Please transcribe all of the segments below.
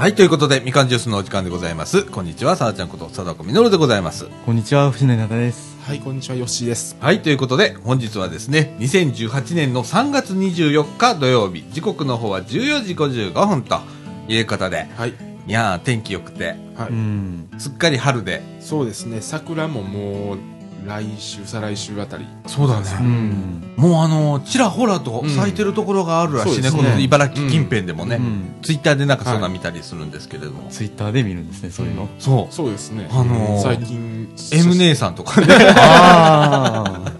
はい、ということで、みかんジュースのお時間でございます。こんにちは、さあちゃんこと、貞子みのるでございます。こんにちは、藤野稲田です。はい、こんにちは、よっしーです。はい、ということで、本日はですね、2018年の3月24日土曜日、時刻の方は14時55分ということで、はい。いやー、天気良くて、はい。うん。すっかり春で、そうですね、桜ももう、来週、再来週あたり。そうだうね。ん。もうあのちらほらと咲いてるところがあるらしいね、うんこの茨城近辺でもね、うんツイッターでなんかそんな見たりするんですけれども、ツイッターで見るんですね、そういうの。そう、そうですね。あのー最近、M 姉さんとかね。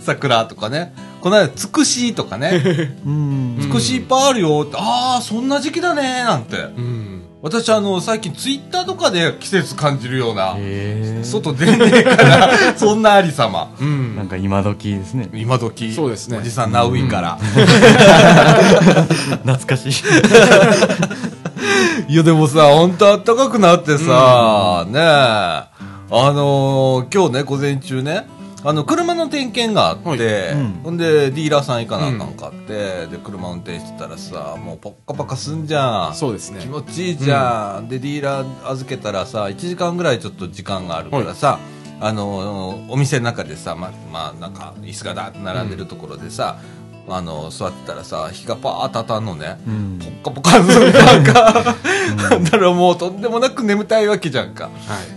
桜とかね、この間、つくしとかね、うん。つくしいっぱいあるよって、ああ、そんな時期だねなんて。うん。私、あの、最近ツイッターとかで季節感じるような。外出ねえから、そんなありさま。うん。なんか今時ですね。今時。そうですねおじさんナウイから。懐かしい。いや、でもさ、ほんと暖かくなってさ、ねえ、あのー今日ね、午前中ね、あの、車の点検があって、はい。うん。ほんで、ディーラーさん行かなあかんかって、で、車運転してたらさ、もうポッカポカすんじゃん。そうですね。気。持ちいいじゃん、でディーラー預けたらさ1時間ぐらいちょっと時間があるからさ、あのお店の中でさままあなんか椅子がだって並んでるところでさ、あの座ってたらさ日がパーッと当たんのね、うん。ポッカポカするなんか、なん。だろうもうとんでもなく眠たいわけじゃんか、はい。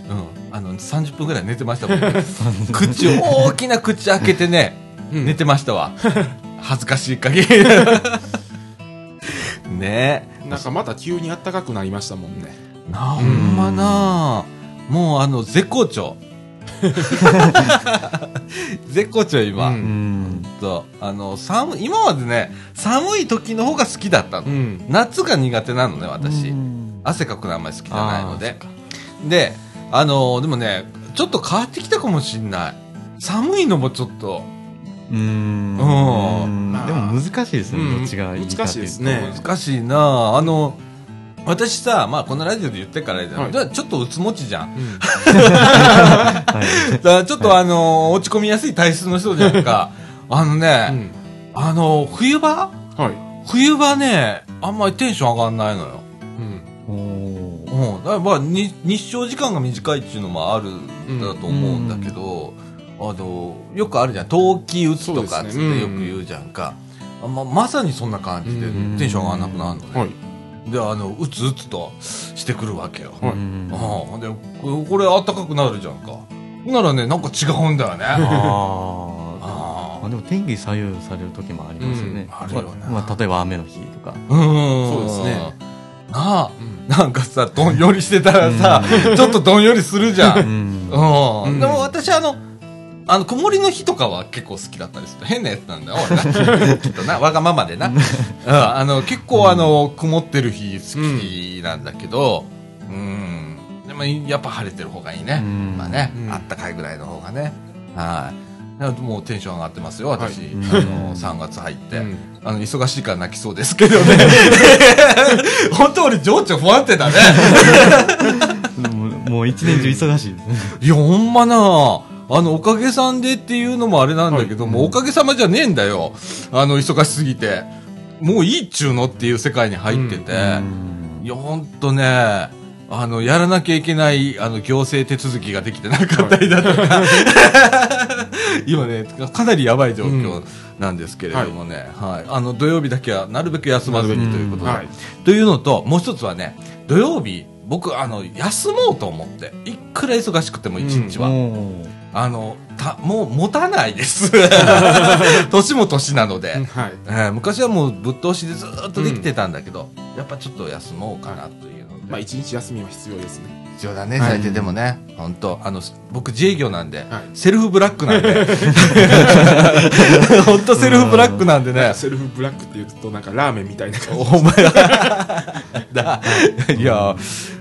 うん、あの30分ぐらい寝てましたもん 口を大きな口開けてね、うん。寝てましたわ。恥ずかしい限り。ね。えなんかまた急に暖かくなりましたもんね。なあ、ほんまなあもうあの絶好調。絶好調今、ううんん。と。あの寒い今までね寒い時の方が好きだったの、うん。夏が苦手なのね私、うん。汗かくのあんまり好きじゃないので。であのでもねちょっと変わってきたかもしんない寒いのもちょっとうん。うんでも難しいですね、うんどっちがいいかっていうと難しいですね難しいなああの私さ、まあ、このラジオで言ってからじゃん、はいだからちょっとうつもちじゃん。うん。はい。だからちょっとあの落ち込みやすい体質の人じゃんか。あのね、うんあの冬場？はい。冬場ね、あんまりテンション上がんないのよ。うん。だまあ、に日照時間が短いっていうのもあるん。だと思うん。だけど、あの、よくあるじゃん。冬季打つとかっってよく言うじゃん。か。ままさにそん。な感じでテンション上がらなくなるのね。はい。で、あの、うつうつとしてくるわけよ。はいうん。あで、ここれ暖かくなるじゃん。か。ならね、なん。か違うん。だよね。ああ。でも天気左右される時もありますよね。うん。あるよねまあまあ、例えば雨の日とか。うん。そうですね。なあ、うん。なんかさ、どんよりしてたらさ、ちょっとどんよりするじゃ。ん。うんでも私あの、あの、曇りの日とかは結構好きだったりする。変なやつなんだよ、俺な。きっとな、わがままでな。うん。あの、結構あの、曇ってる日好きなんだけど、うん。でも、やっぱ晴れてる方がいいね。うんまあね、うんあったかいぐらいの方がね。はい。もうテンション上がってますよ、私。はいあの、3月入って。うんあの、忙しいから泣きそうですけどね。本当俺情緒不安定だね。も うもう一年中忙しいですね。いや、ほんまなあの、おかげさんでっていうのもあれなんだけども、はいおかげさまじゃねえんだよ。あの、忙しすぎて。もういいっちゅうのっていう世界に入ってて。うんいや、ほんとね、あの、やらなきゃいけない、あの、行政手続きができてなかったりだとか、今ね、かなりやばい状況なんですけれどもね、はい。あの、土曜日だけはなるべく休まずにということで、はい。というのと、もう一つはね、土曜日、僕、あの、休もうと思って、いくら忙しくても一日は、おーあの、た、もう持たないです。年も年なので。はい。えー昔はもうぶっ通しでずーっとできてたんだけど、やっぱちょっと休もうかなという。まあ、一日休みは必要ですね。必要だね、はい最低でもね。本当あの、僕自営業なんで、はいセルフブラックなんで。本当セルフブラックなんでね。セルフブラックって言うと、なんかラーメンみたいな感じ。お前だ。いや、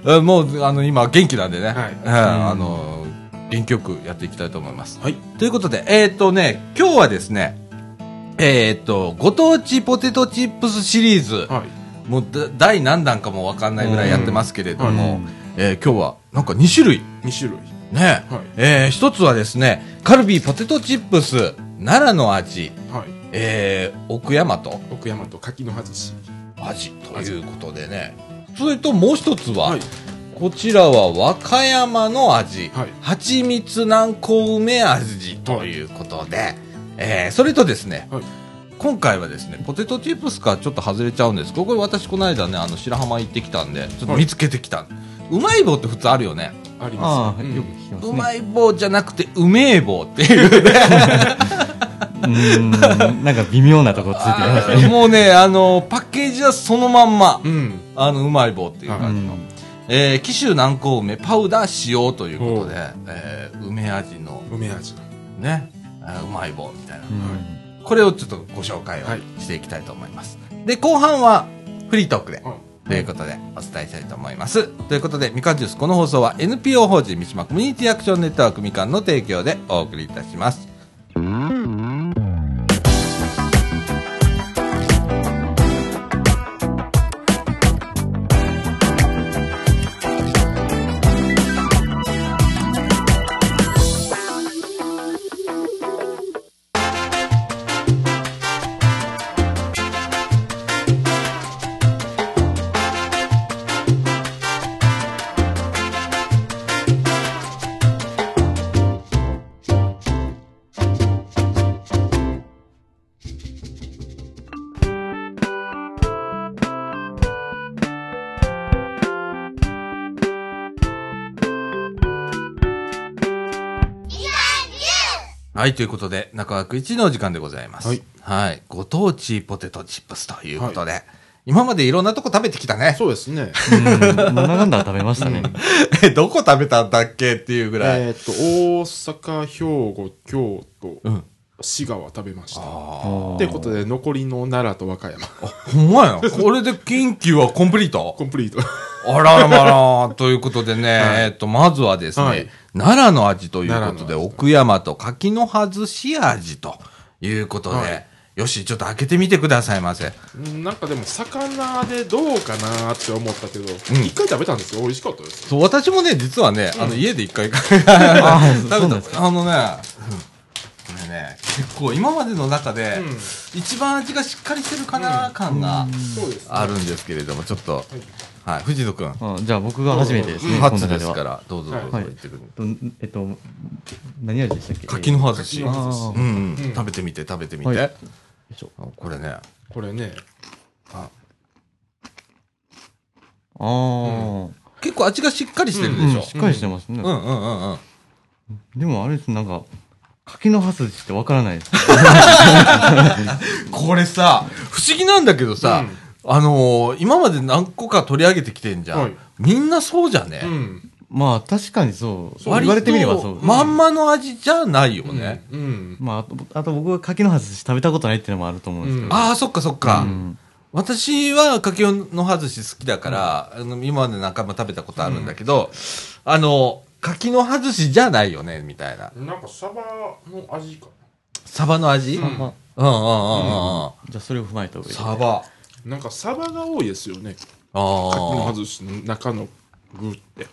えもう、あの、今、元気なんでね。あの、元気よくやっていきたいと思います。はい。ということで、えっ、とね、今日はですね、えっ、と、ご当地ポテトチップスシリーズ、はい。もうだ第何弾かもわかんないぐらいやってますけれども、うん。えー今日はなんか2種類。2種類。ね。はい。えー一つはですね、カルビーポテトチップス、奈良の味、はい。えー奥山と。奥山と柿の外し。味。ということでね、それともう一つは、はい。こちらは和歌山の味、はい。蜂蜜南高梅味ということで、えーそれとですね、はい今回はですね、ポテトチップスからちょっと外れちゃうんですけど、これ私この間ね、あの白浜行ってきたんで、ちょっと見つけてきた。うまい棒って普通あるよね。ありますね。よく聞きますね。うまい棒じゃなくて、うめえ棒っていうね。うーん、なんか微妙なとこついてましたね。もうね、あの、パッケージはそのまんま、うん。あの、うまい棒っていうう感じの。んえー、紀州南高梅パウダー使用ということで、えー、梅味の梅味。ね、うまい棒みたいな。うんこれをちょっとご紹介をはいしていきたいと思います。で、後半はフリートークで、はいということでお伝えしたいと思います。ということで、みかんジュース、この放送は NPO 法人三島コミュニティアクションネットワークみかんの提供でお送りいたします。はい、ということで、中枠一のお時間でございます。はい。ご当地ポテトチップスということで、今までいろんなとこ食べてきたね。そうですね。うんなんだかんだ食べましたね。え、どこ食べたんだっけっていうぐらい。えっと、大阪、兵庫、京都、うん。滋賀は食べました。ああってことで、残りの奈良と和歌山。あ。ほんまや。これで緊急はコンプリート？コンプリート。あららまら。ということでね、はいえっと、まずはですね、はい奈良の味ということで、奥山と柿の外し味ということで、はい。よし、ちょっと開けてみてくださいませ。うんなんかでも、魚でどうかなって思ったけど、一、回食べたんですよ。美味しかったです。そう、私もね、実はね、あの、家で一回食べあー そうなんですた。あのね、うん。これね、結構今までの中で、うん。一番味がしっかりしてるかな、感が。あるんですけれども、ちょっと、はい、藤野くん、あじゃあ僕が初めてですね、初中ですから、どうぞどうぞはい。言ってくる。とえっと、何味でしたっけ？柿の外し。柿の外しあー。うん、うん。うん。食べてみて、食べてみて。はい。よいしょあこれね、これね、あ。ー。結構味がしっかりしてるでしょ。うんしっかりしてますね。うん、うん、うん、うん。でもあれです、なんか、柿の葉筋ってわからないです。これさ、不思議なんだけどさ、あのー今まで何個か取り上げてきてんじゃん。はいみんなそうじゃね、うん。まあ確かにそう。割と言われてみればそう。まんまの味じゃないよね。うん。まあ、あと、あと僕は柿の葉筋食べたことないっていうのもあると思うんですけど。ああ、そっかそっか。うん私は柿の外し好きだから、あの今まで何回も食べたことあるんだけど、あの、柿の外しじゃないよね、みたいな。なんかサバの味かサバの味、うん、うんうんうんうんうんじゃあそれを踏まえた上で。サバ。な。なんかサバが多いですよね。柿あのあ。外しの中の具って。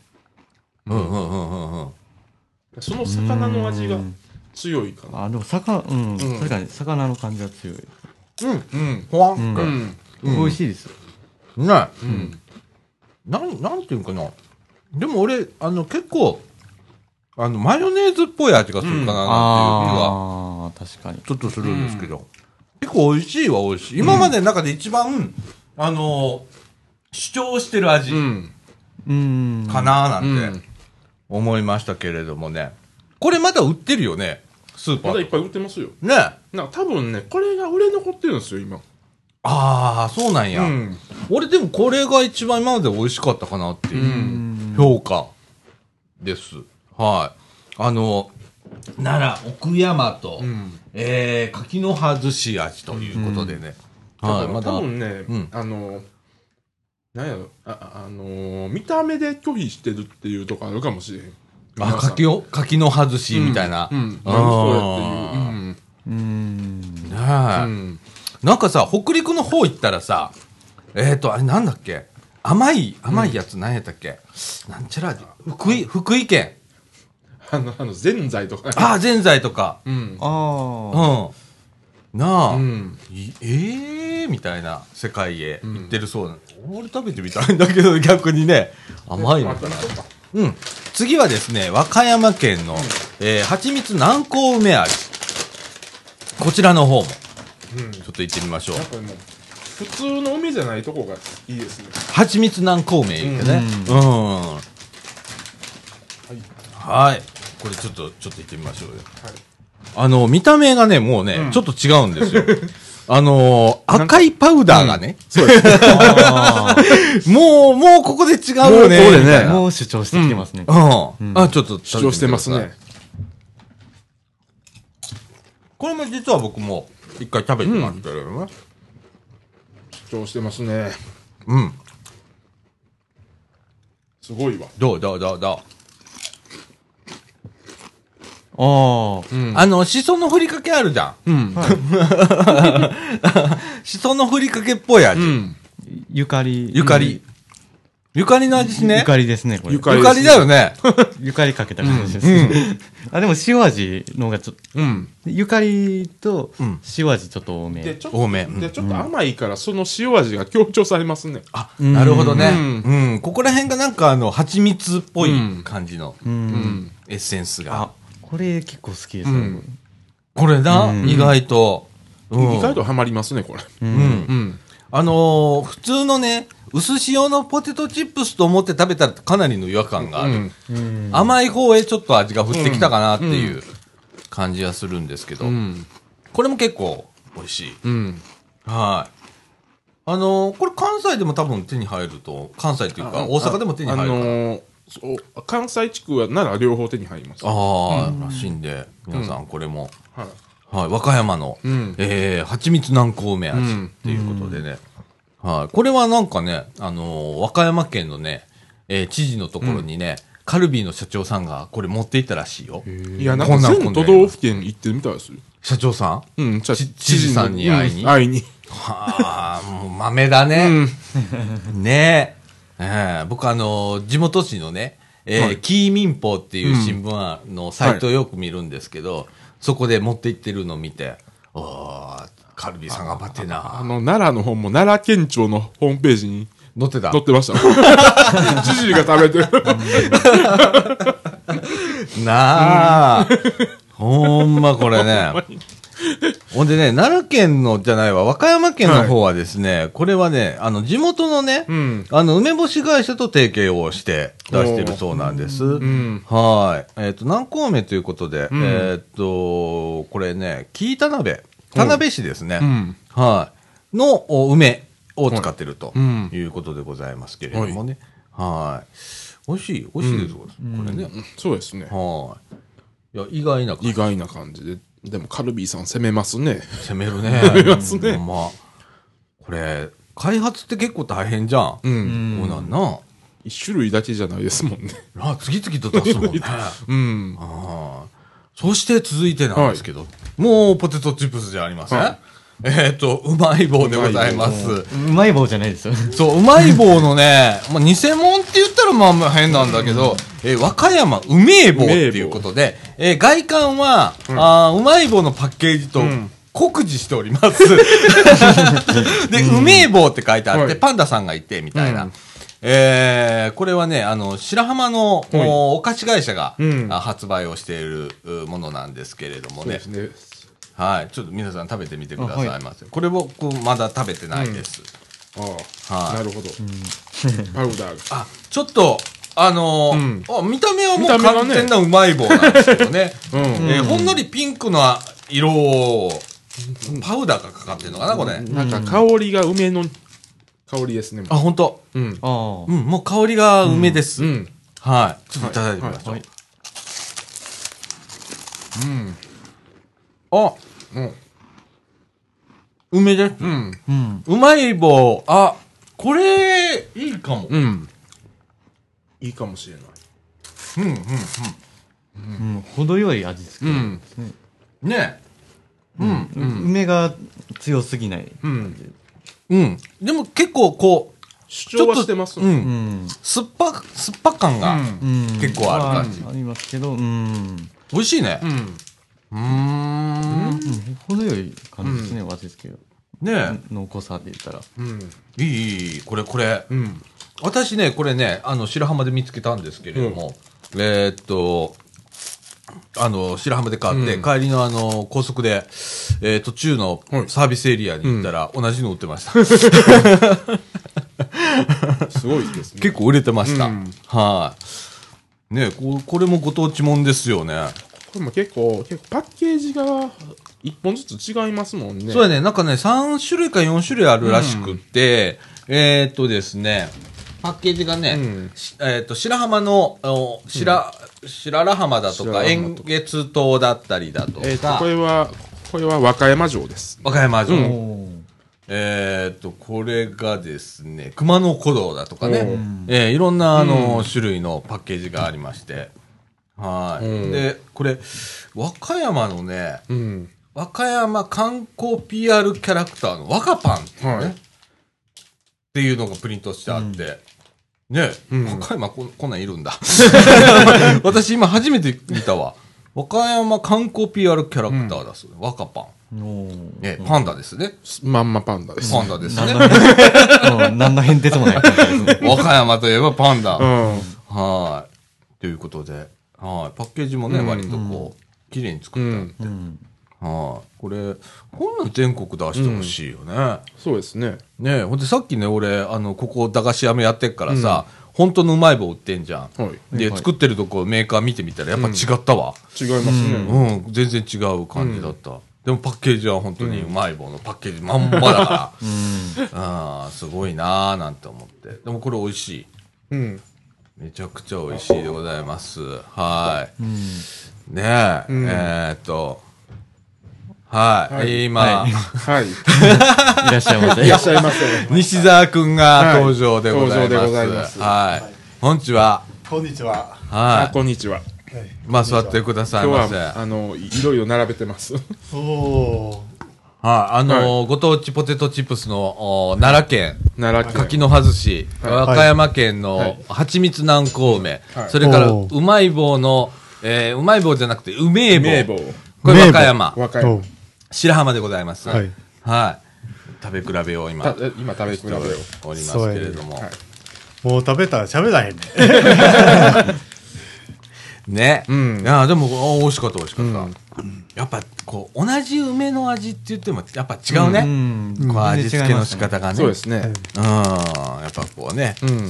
うんうんうんうんうん。その魚の味がうん強いかな。あ、でも魚、うん、ん確かに魚の感じが強い。うん。うん。ほわんうんか。うん。美味しいですよ。ね。うん。なん、なんていうのかな。でも俺、あの、結構、あの、マヨネーズっぽい味がするかな、なんていう気が、ああ、確かに。ちょっとするんですけど。結構美味しいは美味しい。今までの中で一番、あの、主張してる味うん。うん。かなうなんてん。思いましたけれどもね。これまだ売ってるよね、スーパー。まだいっぱい売ってますよ。ね。あなんか多分ね、これが売れ残ってるんですよ、今。あー、そうなんや。うん。俺でもこれが一番今まで美味しかったかなっていうう。ん。評価です。はい。あの、奈良、奥山と、うん。えー、柿の葉寿司味ということでね。はい、まだ。多分ね、うんあの、なんやろ、あ、ああのー見た目で拒否してるっていうとこあるかもしれへん。あ、柿を、柿の葉寿司みたいな。うん。うん。それっていう。うん。うん。ねえうん。なんかさ、北陸の方行ったらさ、えっ、ー、と、あれなんだっけ？甘い、甘いやつ何やったっけ、なんちゃら味福井、福井県。あの、あの、ぜんざいとか。ああ、ぜんざいとか。うん。うああ。ん。なあ、うん。いええー、みたいな世界へ行ってるそうな、俺食べてみたいんだけど逆にね甘いのかなうん次はですね和歌山県の、えー、蜂蜜南高梅味こちらの方もうん。ちょっと行ってみましょう普通の海じゃないとこがいいですね。蜂蜜南高梅言うてねううん、はい。はいこれちょっとちょっと行ってみましょうよはい。あの見た目がねもうね、うんちょっと違うんですよ あのー赤いパウダーがね、そうです。あ もう、もうここで違うよね。もうここでねもう主張してきてますね。うん。うんあ、ちょっと主張してますね。。これも実は僕も一回食べてますけれどね。主張してますね。うん。すごいわ。どう？どう？どう？どう？あうんあの、しそのふりかけあるじゃん。うん。しそのふりかけっぽい味。うん。あ、ゆかり。ゆかり。ゆかりの味しね。ゆかりですね、これ。ゆかゆかりだよね。ゆかりかけた感じです。うん あ、でも塩味の方がちょっと、うん。ゆかりとうん塩味ちょっと多め。で、ちょっ多め。うんと、で、ちょっと甘いから、その塩味が強調されますね。あ、なるほどね。ううん。ここら辺がなんかあの、蜂蜜っぽい感じのう。うんん。エッセンスがあ。、これ結構好きですねうん。これな、うん意外と。うん意外とハマりますね、これ。う。うんん。うん。あのー普通のね、薄塩のポテトチップスと思って食べたらかなりの違和感がある。うん。うん甘い方へちょっと味が降ってきたかなっていう感じはするんですけど、うん。これも結構美味しい。うん。はい。あのーこれ関西でも多分手に入ると、関西っていうか大阪でも手に入るかな。あのー関西地区はなら両方手に入ります。はああ、らしいんで、皆さんこれも、い。はい、和歌山の、うんえー、蜂蜜南高梅味っていうことでね、はい、これはなんかね、あのー和歌山県のね、えー知事のところにね、カルビーの社長さんがこれ持っていったらしいよ。いや、なんか全都道府県行ってるみたいですよ。社長さん？うん、知事さんに会いに？うん会いに。はあ、もう豆だね。ねえ。ええ僕あのー地元紙のね、えーはいキー民報っていう新聞のサイトをよく見るんですけど、そこで持って行ってるのを見て、おーカルビーさん頑張ってあな。の、奈良の本も奈良県庁のホームページに乗ってた載ってました。知事が食べてる。なあ。ほんまこれね。ほんでね、奈良県のじゃないわ、和歌山県の方はですね、これはね、あの、地元のね、うん。あの、梅干し会社と提携をして出してるそうなんです。うん。はい。えっ、と、南高梅ということで、うんえっ、と、これね、紀伊田辺、田辺市ですね。うん。はい。のお梅を使ってるとうんいうことでございますけれどもね。はい。美味しい、美味しいです、これね。そうですね。はい。いや、意外な感じ意外な感じで。でもカルビーさん攻めますね。攻めるね。攻めますねほんま。これ、開発って結構大変じゃん。う。うんんそうなんな。一種類だけじゃないですもんね。あ次々と出すもんね。うん。ああそして続いてなんですけど、もうポテトチップスじゃありません、はいえっ、と、うまい棒でございます。うまい棒じゃないですよ。そう、うまい棒のね、まあ、偽物って言ったらまあまあ変なんだけど、えー和歌山うめえ棒っていうことで、えー外観は、あーうまい棒のパッケージとん酷似しております。で、うめえ棒って書いてあって、はいパンダさんがいて、みたいな。うんえーこれはね、あの、白浜の、はいおお菓子会社が、うんあ発売をしているうものなんですけれどもねそうです。ね。はい。ちょっと皆さん食べてみてくださいませ。これ僕まだ食べてないです。ああ、はいなるほど。パウダーが。あ、ちょっと、あのーうんあ見た目はもう完全なうまい棒なんですけどね。うん。えーほんのりピンクの色を、パウダーがかかってるのかな、これ？なんか香りが梅の香りですね。あ、ほんと。うん。うん、もう香りが梅です。うん。はい。ちょっといただいてみましょう。はいうん。あ、うん。梅で？す。うん。うん。うまい棒、あ、これ、いいかも。うん。いいかもしれない。うん、うん、うん。程よい味付けうんですね。うん。ねうん、ん梅が強すぎない。うん。うん。でも結構こう、主張はしてます。う。うんん。酸っぱ、酸っぱ感がうん。結構ある感じあありますけど、うん。美味しいねう。ん。うん。程よい感じですね、味付けが。ね濃厚さで言ったら。うん。いいいい、これこれ。うん。私ね、これね、あの、白浜で見つけたん。ですけれども、えっと、あの、白浜で買って、帰りのあの、高速で、えー途中のサービスエリアに行ったら、同じの売ってました。すごいですね。結構売れてました。はい。ねここれもご当地もん。ですよね。これも結構、結構パッケージが一本ずつ違いますもんね。そうやね、なんかね、3種類か4種類あるらしくって、えーっとですね、パッケージがね、うん。しえーっと、白浜の、お白、白良浜だとか、円月島だったりだとか、えっ、と、これは、これは和歌山城です。和歌山城。えーっと、これがですね、熊野古道だとかね、うん。えーいろんな、あの、種類のパッケージがありまして、はい、うんで、これ、和歌山のね、うん。和歌山観光 PR キャラクターの和歌パンって,、ねはいっていうのがプリントしてあって、ね、うん和歌山こんこんなんいるんだ。私今初めて見たわ。和歌山観光 PR キャラクターだそう、和歌パン。ね、パンダですね。まんまパンダです。パンダですね何。の変哲もない。和歌山といえばパンダ。うん。はい。ということで、はい。パッケージもね、うん割とこう、綺麗に作ってあって。うん。はい。これ、こんなん全国出してほしいよね。そうですね。ねえ、ほんでさっきね、俺、あの、ここ駄菓子屋もやってっからさ、本当のうまい棒売ってんじゃん。はい。で、はい作ってるとこメーカー見てみたらやっぱ違ったわ。違いますね。うん、全然違う感じだった。でもパッケージは本当にうまい棒のパッケージまんまだから。うん。ああ、すごいなーなんて思って。でもこれ美味しい。うん。めちゃくちゃ美味しいでございます。はい。うん。ねえ、うんえーっと、はい。はい今、はいはい。いらっしゃいませ。いらっしゃいませ。西澤くんが登場でございます。はい登場でございますはい。こんにちは。こんにちは。あ、はい。こんにちは。まあ、座ってくださいませ。今日は、はい。あの、いいろいろ並べてます。おおあのーご当地ポテトチップスの、お奈良県、奈良県。柿の葉寿司、はい和歌山県のはい蜂蜜南高梅、はいそれから、おーうまい棒の、えーうまい棒じゃなくて、うめえ棒。名簿。これ和歌山。ー。和歌山お。白浜でございます。はい。はい。食べ比べを今、たえ今食べ比べを。おりますけれども。はいもう食べたら喋らへんね。ね。うんいや、でも、お美味しかった、美味しかった。うんやっぱ、こう、同じ梅の味って言っても、やっぱ違うね。うん。こう味付けの仕方がね。そうですね。うん。やっぱこうね、うん。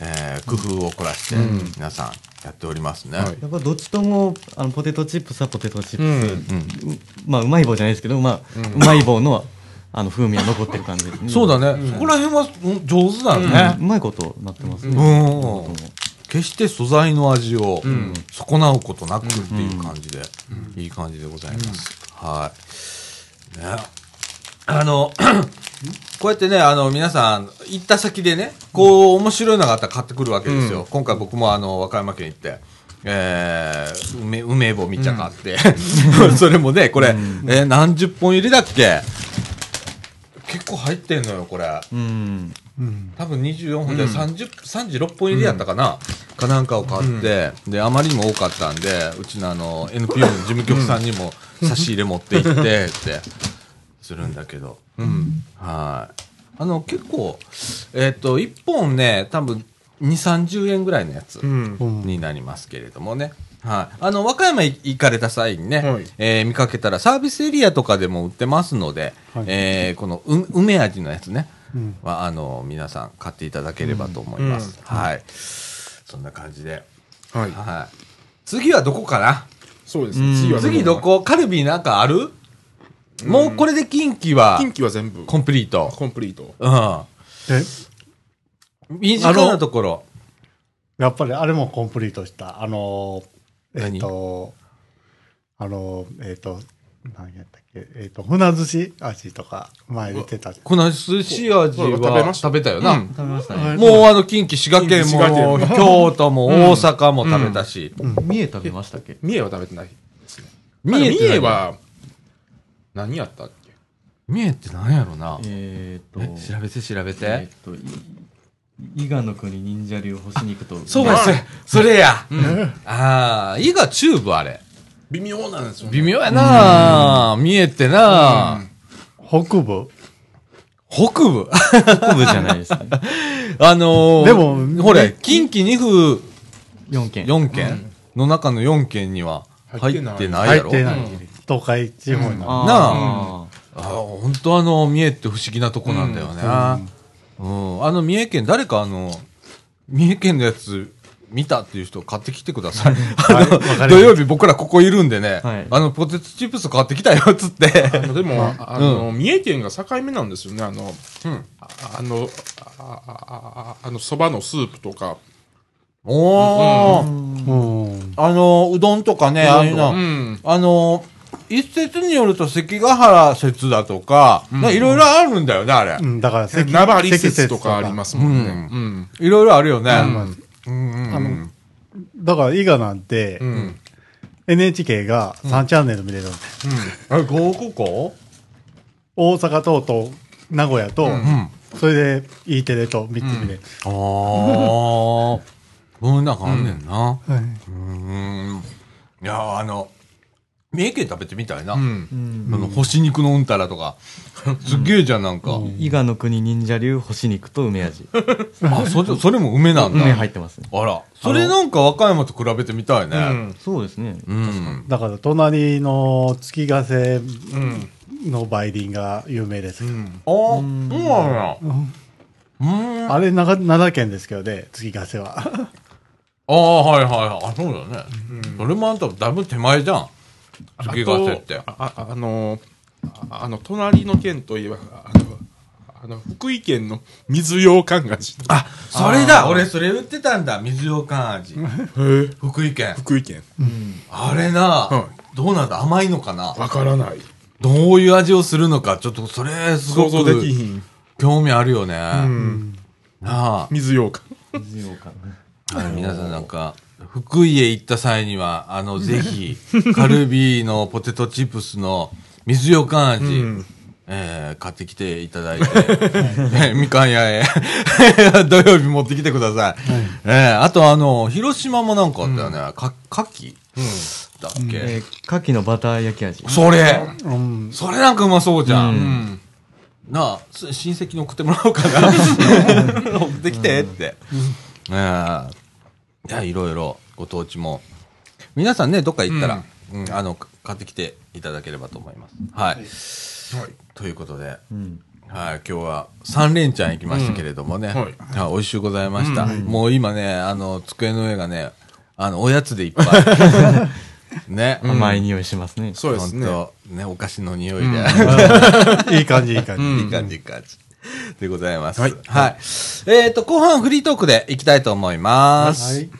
えー工夫を凝らして、うん皆さんやっておりますね。はいやっぱどっちとも、あの、ポテトチップスはポテトチップス。うん。うまあ、うまい棒じゃないですけど、まあ、うまい棒の、あの、風味は残ってる感じですね。そうだね。そこら辺はうん上手だよねう。まいことなってますね。うん。決して素材の味をん損なうことなくっていう感じで、いい感じでございます。はい。ね。あの、こうやってね、あの、皆さん、行った先でね、こう、面白いのがあったら買ってくるわけですよ。今回僕もあの、和歌山県行って、えー、梅、梅棒みちゃ買って、それもね、これ、えー何十本入りだっけ？結構入ってんのよ、これ。うん。うん。多分24本で30、36本入りやったかな、かなんかを買って、で、あまりにも多かったんで、うちのあの、NPO の事務局さんにも差し入れ持って行って、って、するんだけど。うん。はい。あの、結構、えっ、と、1本ね、多分2、30円ぐらいのやつになりますけれどもね。はい。あの、和歌山行かれた際にね、はいえー見かけたらサービスエリアとかでも売ってますので、はいえーこのう梅味のやつね、うんは、あの、皆さん買っていただければと思います。はい。そんな感じで。はい。はい。次はどこかな？そうですね。うん次は次どこ？カルビーなんかある？もうこれで近畿は近畿は全部コンプリート。コンプリート。うん。で、短なところ。やっぱりあれもコンプリートした。あのー、えっ、何と、あのー、えっ、と、何やったっけ、えっ、と、船寿司味とか前出てた。この寿司味はました？食べたよな。うん食べましたね。もうあの近畿、滋賀県も、京都も大阪も食べたし。三重食べましたっけ？三重は食べてないですね。三重は、何やったっけ？三重って何やろな。えーっと、え調べて調べえて。ーっと、い伊賀の国忍者流干し肉と。そうです。それや。ああ、伊賀チューブあれ。微妙なんですよね。微妙やな、見えてな、北部？北部？北部じゃないですね。あのー、でもほれ、近畿2府。4件。4県。の中の4県には入ってない。やろ？入ってない。東海地方に。なあなあ。あ本当あの、三重って不思議なとこなんだよね。うん。あの、三重県、誰かあの、三重県のやつ見たっていう人買ってきてください。あのわかりました土曜日僕らここいるんでね、はいあの、ポテトチップス買ってきたよ、っつって。でも、あの、三重県が境目なんですよね。あの、うんああの、あの、蕎麦のスープとか。おー、うん。あの、うどんとかね、ああいうの、うん。あの、一説によると関ヶ原説だとか、ねいろいろあるんだよね、あれ。うん、だから関、名張説とかありますもんね。ううん。いろいろあるよね。うんうんうんあのだから、伊賀なんて、うん。NHK が3チャンネル見れるんで、あれ、合ここ大阪とと名古屋と、うん。それで E テレと3つ見れる。ああ、こんなんかあんねんな。はい、うん。いやー、あの、三重県食べてみたいな。うん。うんあの、干し肉のうんたらとか。すっげえじゃん、なんか。伊賀の国忍者流干し肉と梅味。あ、それ、それも梅なんだ。梅入ってますね。あら。それなんか和歌山と比べてみたいね。うん。そうですね。うん。だから、隣の月ヶ瀬うん。の梅林が有名です。うん。あ、そうなんや。うん。ああれ長、奈良県ですけどね、月ヶ瀬は。あー、はいはいはい。あ、そうだね。それもあんただいぶ手前じゃん。月ヶ瀬って。あとああの、ああの、隣の県といえば、あの、あの、福井県の水羊羹菓子。あ、それだ俺それ売ってたんだ。水羊羹味。福井県。福井県。あれな、はどうなんだ？甘いのかな？わからない。どういう味をするのか、ちょっとそれ、すご想像できくひん。興味あるよね。うん。な水羊羹。水羊羹はい皆さんなんか、福井へ行った際には、あの、ぜひ、カルビーのポテトチップスの水羊羹味、うんえー買ってきていただいて、えーみかん屋へ、土曜日持ってきてください。えーあとあの、広島もなんかあったよね。か、かきだっけ、えー、牡蠣のバター焼き味。それうん。それなんかうまそうじゃん。うんうんなあ、す親戚に送ってもらおうかな。送ってきてって。ええいや、いろいろご当地も。皆さんね、どっか行ったら、うんあの、か買ってきていただければと思います。はい。ということで、うん。はい、今日は三連チャン行きましたけれどもね。うんはいあ美味しゅうございました。もう今ね、あの、机の上がね、あの、おやつでいっぱい。ね。甘い匂いしますね。そうですね。ね、お菓子の匂いで。いい感じ、いい感じ。いい感じ、いい感じ。でございます。はいはい。えっ、と、後半フリートークでいきたいと思います。はい。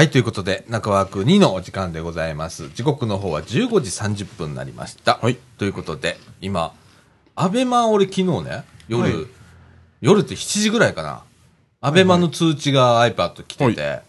はい、ということで、中枠2のお時間でございます。時刻の方は15時30分になりました。はいということで、今、アベマ俺昨日ね、夜、はい夜って7時ぐらいかな。アベマの通知が iPad 来てて、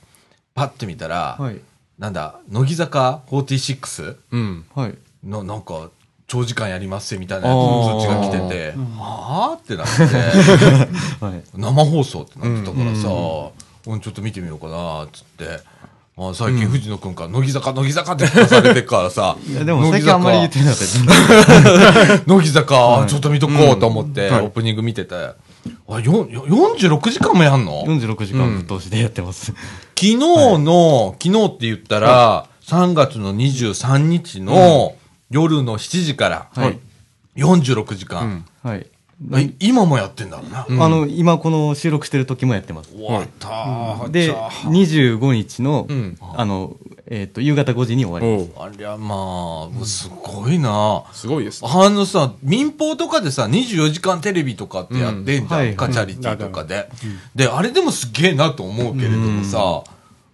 パッて見たら、はい。なんだ、乃木坂 46? うん。はい。の、なんか、長時間やりますみたいな通知が来てて、はぁってなって、はい。生放送ってなってたからさ、うんちょっと見てみようかなっつって。あ最近藤野くんから乃木坂乃木坂って聞かされてっからさ。いや、でも最近あんまり言ってなかった。乃木坂、ちょっと見とこうと思って、オープニング見てて。あ、よ、よ46時間もやんの？46時間ぶっ通しでやってます。昨日の、昨日って言ったら、3月の23日の夜の7時から、はい。46時間。はい。え今もやってんだろうな。あの、今この収録してる時もやってます。終わったー。で、じゃあ25日のうん、あの、えっ、と、夕方5時に終わります。ありゃまあ、すごいな。すごいですね。あのさ、民放とかでさ、24時間テレビとかってやってんじゃん、うんはいカチャリティとかで。で、あれでもすげえなと思うけれどもさ、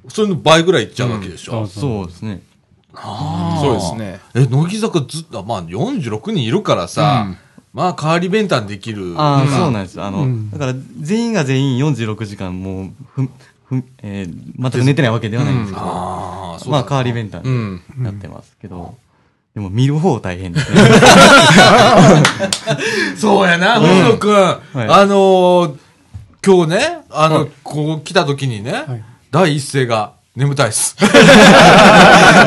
それの倍ぐらいいっちゃうわけでしょ。うんそうですね。あーそうですね。え、乃木坂ずっと、まあ46人いるからさ、うんまあ代わり弁当できる。ああ、うんそうなんです。あの、うんだから、全員が全員46時間、もう、ふ、ふ、えー全く寝てないわけではないんですけど、ああ、そうまあ、だ代わり弁当うん。やってますけど、でも見る方大変ですね。そうやな、星野くん。いあのー今日ね、あの、はいこう来た時にね、はい第一声が、眠たいっす。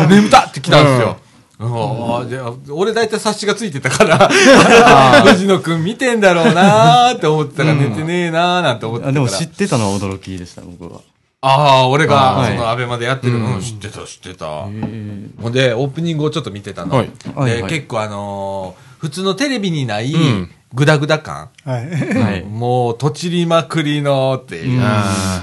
眠たって来たんですよ。うんで俺大体察しがついてたから、藤野くん見てんだろうなーって思ってたら寝てねえなーなんて思ってたから。あでも知ってたのは驚きでした、僕は。ああ、俺が、はいその、アベマでやってるの、知ってた、知ってた。えほんで、オープニングをちょっと見てたの。はいで、はいはい結構あのー普通のテレビにないうん、グダグダ感。はい。ーはい。もう、とちりまくりのっていう。うん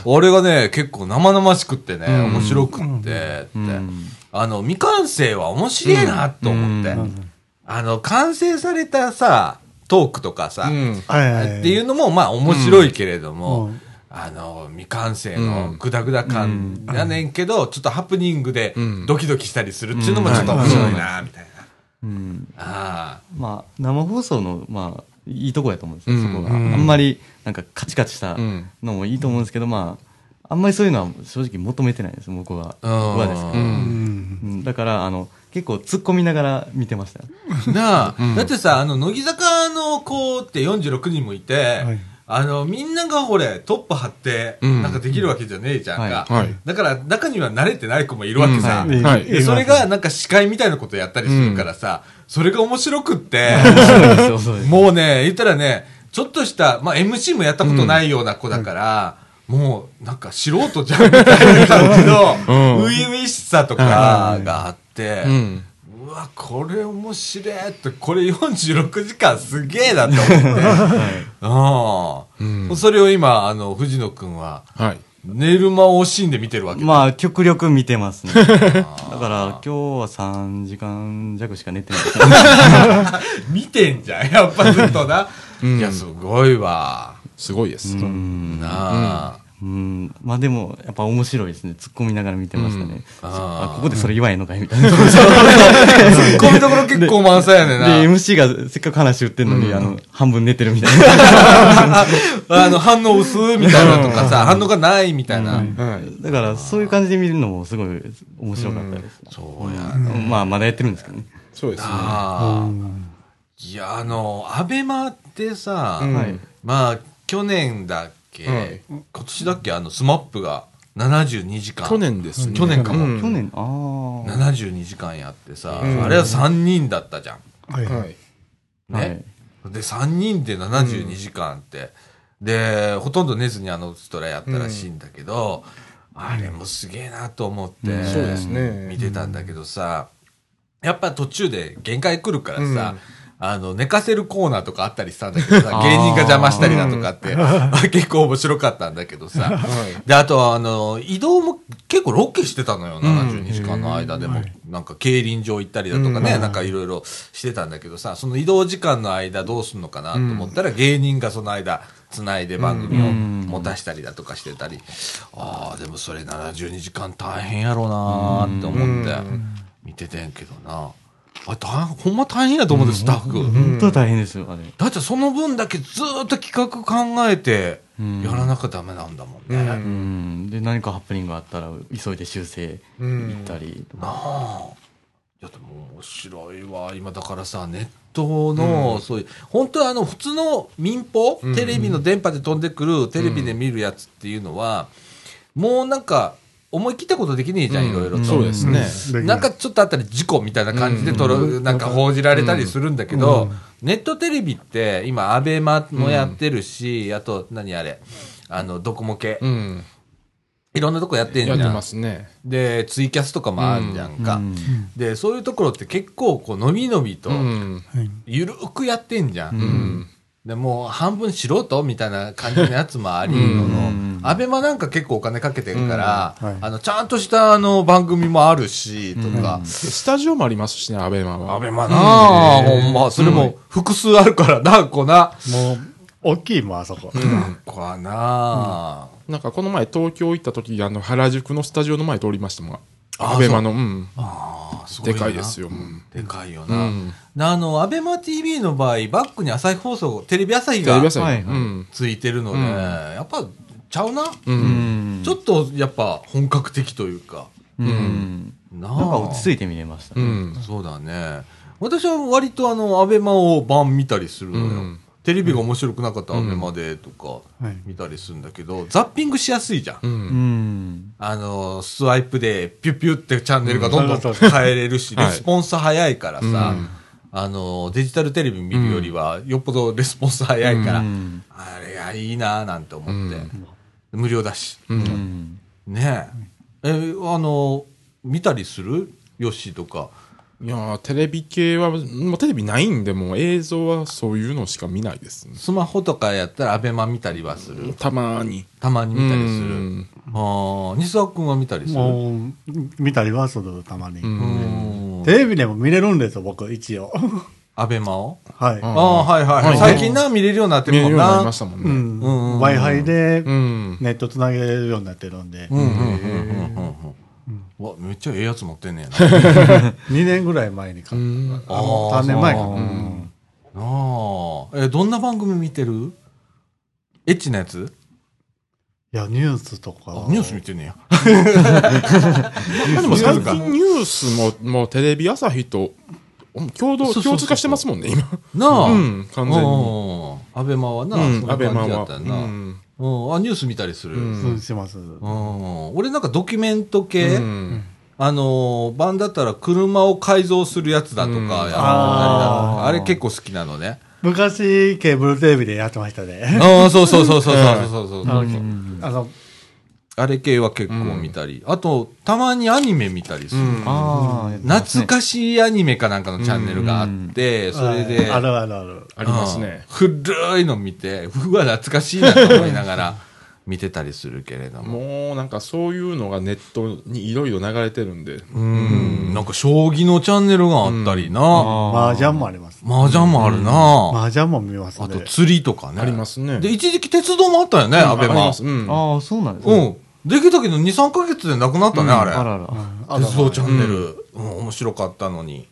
俺がね、結構生々しくってね、うん面白くって、ってうんあの、未完成は面白いなと思って。うんあの、完成されたさ、トークとかさ。っていうのも、まあ面白いけれども、うんあの、未完成うのんグダグダ感やねんけど、ちょっとハプニングでうんドキドキしたりするっていうのもちょっと面白いな、みたいな。うんあまあ、生放送の、まあ、いいとこやと思うんですよ、うんそこが。うんあんまり、なんか、カチカチしたうんのもいいと思うんですけど、まあ、あんまりそういうのは正直求めてないです、僕は。うん僕はですけど。ううん。だから、あの、結構突っ込みながら見てました。なあ、うん。だってさ、あの、乃木坂の子って46人もいて、はい。あの、みんながほれ、トップ張って、うん。なんかできるわけじゃねえじゃんか。だから、中には慣れてない子もいるわけさ。うん。はい。でそれが、なんか司会みたいなことやったりするからさ、それが面白くって。もうね、言ったらね、ちょっとした、まあ MC もやったことないような子だから、もうなんか素人じゃんみたいな感じの、うん初々しさとかがあって、うん。うわ、これ面白いって、これ46時間すげえなって思って。あうんあ。それを今、あの、藤野くんは、はい。寝る間を惜しんで見てるわけだ。まあ、極力見てますね。だから、今日は3時間弱しか寝てない。見てんじゃん、やっぱずっとな。うんいや、すごいわ。すごいです。うん。なあ。うん。まあでも、やっぱ面白いですね。突っ込みながら見てましたね。ああ、ここでそれ言わへんのかいみたいな。ツッコミどころ結構満載やねんな。で、MC がせっかく話言ってんのに、あの、半分寝てるみたいな。あの、反応薄みたいなとかさ、反応がないみたいな。はい。だから、そういう感じで見るのもすごい面白かったです。そうや。まあ、まだやってるんですけどね。そうですね。いや、あの、アベマってさ、うんはい。まあ、去年だっけ、はい今年だっけ？あの、スマップが72時間。去年ですね。去年かもうん去年、ああ。72時間やってさ、うんあれは3人だったじゃん。はい。はい。ね。はいで、3人で72時間って、で、ほとんど寝ずにあのストラやったらしいんだけど、あれもすげえなと思って、うんそうですね見てたんだけどさ、やっぱ途中で限界来るからさ、うんあの、寝かせるコーナーとかあったりしたんだけどさ、芸人が邪魔したりだとかって、結構面白かったんだけどさ、はい。で、あとは、あの、移動も結構ロケしてたのよ、72時間の間でも。はいなんか、競輪場行ったりだとかね、うん。なんかいろいろしてたんだけどさ、その移動時間の間どうすんのかなと思ったら、芸人がその間、つないで番組を持たしたりだとかしてたり、ああ、でもそれ72時間大変やろうなーって思って、見ててんけどな。あれ大変、ほんま大変やと思うんです、スタッフ。本当大変ですよ、あれ。だってその分だけずーっと企画考えて、うんやらなきゃダメなんだもんね。うんうん。で、何かハプニングがあったら、急いで修正行ったりとなか。あ。いやでも面白いわ。今だからさ、ネットの、そういう、本当はあの、普通の民放、うんテレビの電波で飛んでくる、テレビで見るやつっていうのは、もうなんか、思い切ったことできねえじゃん、うんいろいろと。そうですね。でなんかちょっとあったら事故みたいな感じで撮る、うんなんか報じられたりするんだけど、うんネットテレビって今、アベマもやってるし、あと、何あれ、あの、ドコモ系、うん。いろんなとこやってんじゃん。やってますね。で、ツイキャスとかもあるじゃんか。うんで、そういうところって結構、こう、のびのびとゆるくやってんじゃん。うん。で、もう半分素人みたいな感じのやつもありのアベマなんか結構お金かけてるから、うんはいあの、ちゃんとしたあの、番組もあるし、とか。スタジオもありますしね、アベマは。アベマなあ、ほんま、それも複数あるからな、こな。もう、大きいもん、あそこ。こはななんかこの前東京行った時、あの、原宿のスタジオの前通りましたもん。あアベマの、うん。あーすごでかいですよ。うんでかいよな。うん。なあの、アベマ TV の場合、バックに朝日放送、テレビ朝日がテレビ朝日はいはいうん。ついてるので、うんやっぱ、ちゃうな？う。うんんちょっと、やっぱ、本格的というか。うんななんか落ち着いて見れましたね。うん。そうだね。私は割とあの、アベマを晩見たりするのよ。うんテレビが面白くなかったらアベマでとかはい見たりするんだけど、ザッピングしやすいじゃん。う。うんん。あの、スワイプでピュッピュってチャンネルがどんどん 変えれるし、はいレスポンス早いからさ、うんあの、デジタルテレビ見るよりは、よっぽどレスポンス早いから、うんあれがいいなぁなんて思って、うん無料だし。う。うんん。ねえ。え、あの、見たりする？ヨッシーとか。いやーテレビ系は、もうテレビないんで、もう映像はそういうのしか見ないですね。スマホとかやったらアベマ見たりはする。たまーに。たまに見たりする。うんああ、西沢君は見たりする？もう、見たりはする、たまに。テレビでも見れるんですよ、僕、一応。アベマを？はい。ああ、はいはい最近な、見れるようになって見るもんなれるようになりま。したもんね。うん。うんうん Wi-Fi でうん。ネットつなげれるようになってるんで、うんうんうんうんうんうん。わ、めっちゃええやつ持ってんねやな。2年ぐらい前に買うんった。あの3年前かな。あーうんああ。え、どんな番組見てる？エッチなやつ？いや、ニュースとか。あニュース見てんねや。でも最近ニュースも、もうテレビ朝日と、共同、共通化してますもんね、今。なあ。うん、完全に。アベマはな、うん、そんな感だったな。うん、あニュース見たりする。うん、してます。うん、俺なんかドキュメント系、うん、あの、版だったら車を改造するやつだとか、うん、ああれ結構好きなのね。昔、ケーブルテレビでやってましたね。ああ、そうそうそうそうそうそうそう。あの、あれ系は結構見たり。あと、たまにアニメ見たりする。懐かしいアニメかなんかのチャンネルがあって、それで、あるあるある。ありますね。うん古いの見て、うわ、懐かしいなと思いながら見てたりするけれども。もうなんかそういうのがネットにいろいろ流れてるんで。うん、なんか将棋のチャンネルがあったりな。麻雀もあります。麻雀もあるな。麻雀も見ますあとね。釣りとかね。ありますね。で、一時期鉄道もあったよね、アベマ。ああ、そうなんですね。うん。できたけど2、3ヶ月でなくなったね、あれ。あらら。あ鉄道チャンネル。うん、面白かったのに。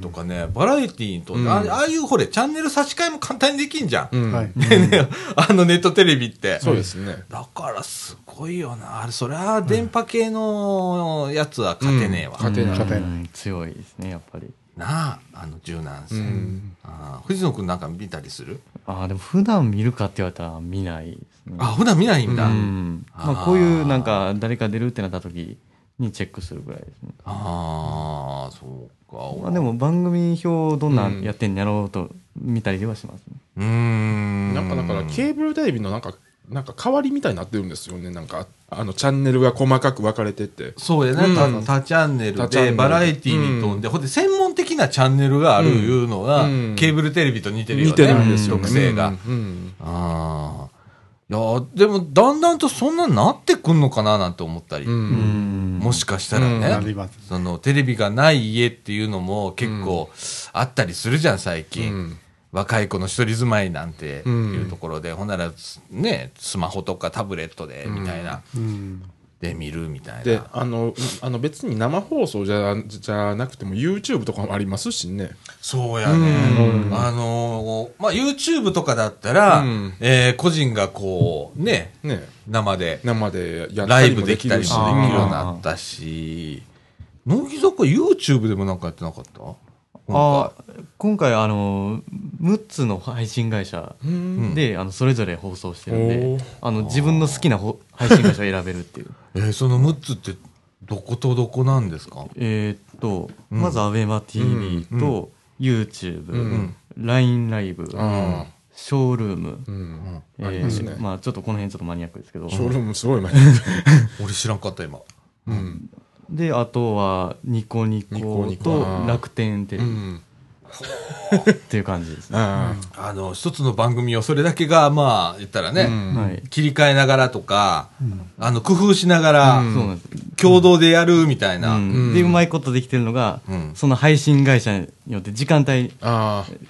とかね、バラエティーにとあああいうほれ、チャンネル差し替えも簡単にできんじゃん。うんはい。ねあのネットテレビって。そうですね。だからすごいよな。あれ、そりゃ電波系のやつは勝てねえわ。うん勝てない強いですね、やっぱり。なあ、あの柔軟性。うんあー藤野くんなんか見たりする？ああ、でも普段見るかって言われたら見ないですね。あ、普段見ないんだ。うん。まあ、こういうなんか誰か出るってなった時にチェックするぐらいですね。ああ、そうか。まあ、でも番組表どんなんやってんやろうと見たりはしますね。うーん。なんかだからケーブルテレビのなんか、なんか代わりみたいになってるんですよね。なんか、あの、チャンネルが細かく分かれてて。そうやね、うんチャンネル多チャンネルでバラエティーに飛んで、ほんで専門的なチャンネルがあるいうのが、うんケーブルテレビと似てるよね。似てるんですよ。特性が。うんうんああ。いや、でもだんだんとそんなになってくんのかななんて思ったり。うん。うん。もしかしたらね。そのテレビがない家っていうのも結構あったりするじゃん、最近。うん若い子の一人住まいなんていうところで、ほんならね、スマホとかタブレットでみたいな、うん。で見るみたいな。で、あの、あの別に生放送じゃ、じゃなくても YouTube とかもありますしね。そうやね。うんあのーまあ、YouTube とかだったら、うんえー個人がこう、ね、ね。生で生でライブできたりできるようになったし、乃木坂 YouTube でもなんかやってなかった？ああ、今回あの、6つの配信会社うんで、あの、それぞれ放送してるんおでー、あの、自分の好きなほ配信会社を選べるっていう。えーその6つってどことどこなんですか？えーっと、うんまず、アベマ TV うんと、YouTube、ん LINE ライブ、あショールーム、ーうん。えーね。まあちょっとこの辺ちょっとマニアックですけど、ショールームすごい前。俺知らんかった今。うん。で、あとは、ニコニニココと楽天テレビ。うん。っていう感じですね。ああの、一つの番組をそれだけが、まあ、言ったらね。切り替えながらとか、あの、工夫しながら。共同でやるみたいな。うんで、うまいことできてるのが、うんその配信会社によって、時間帯に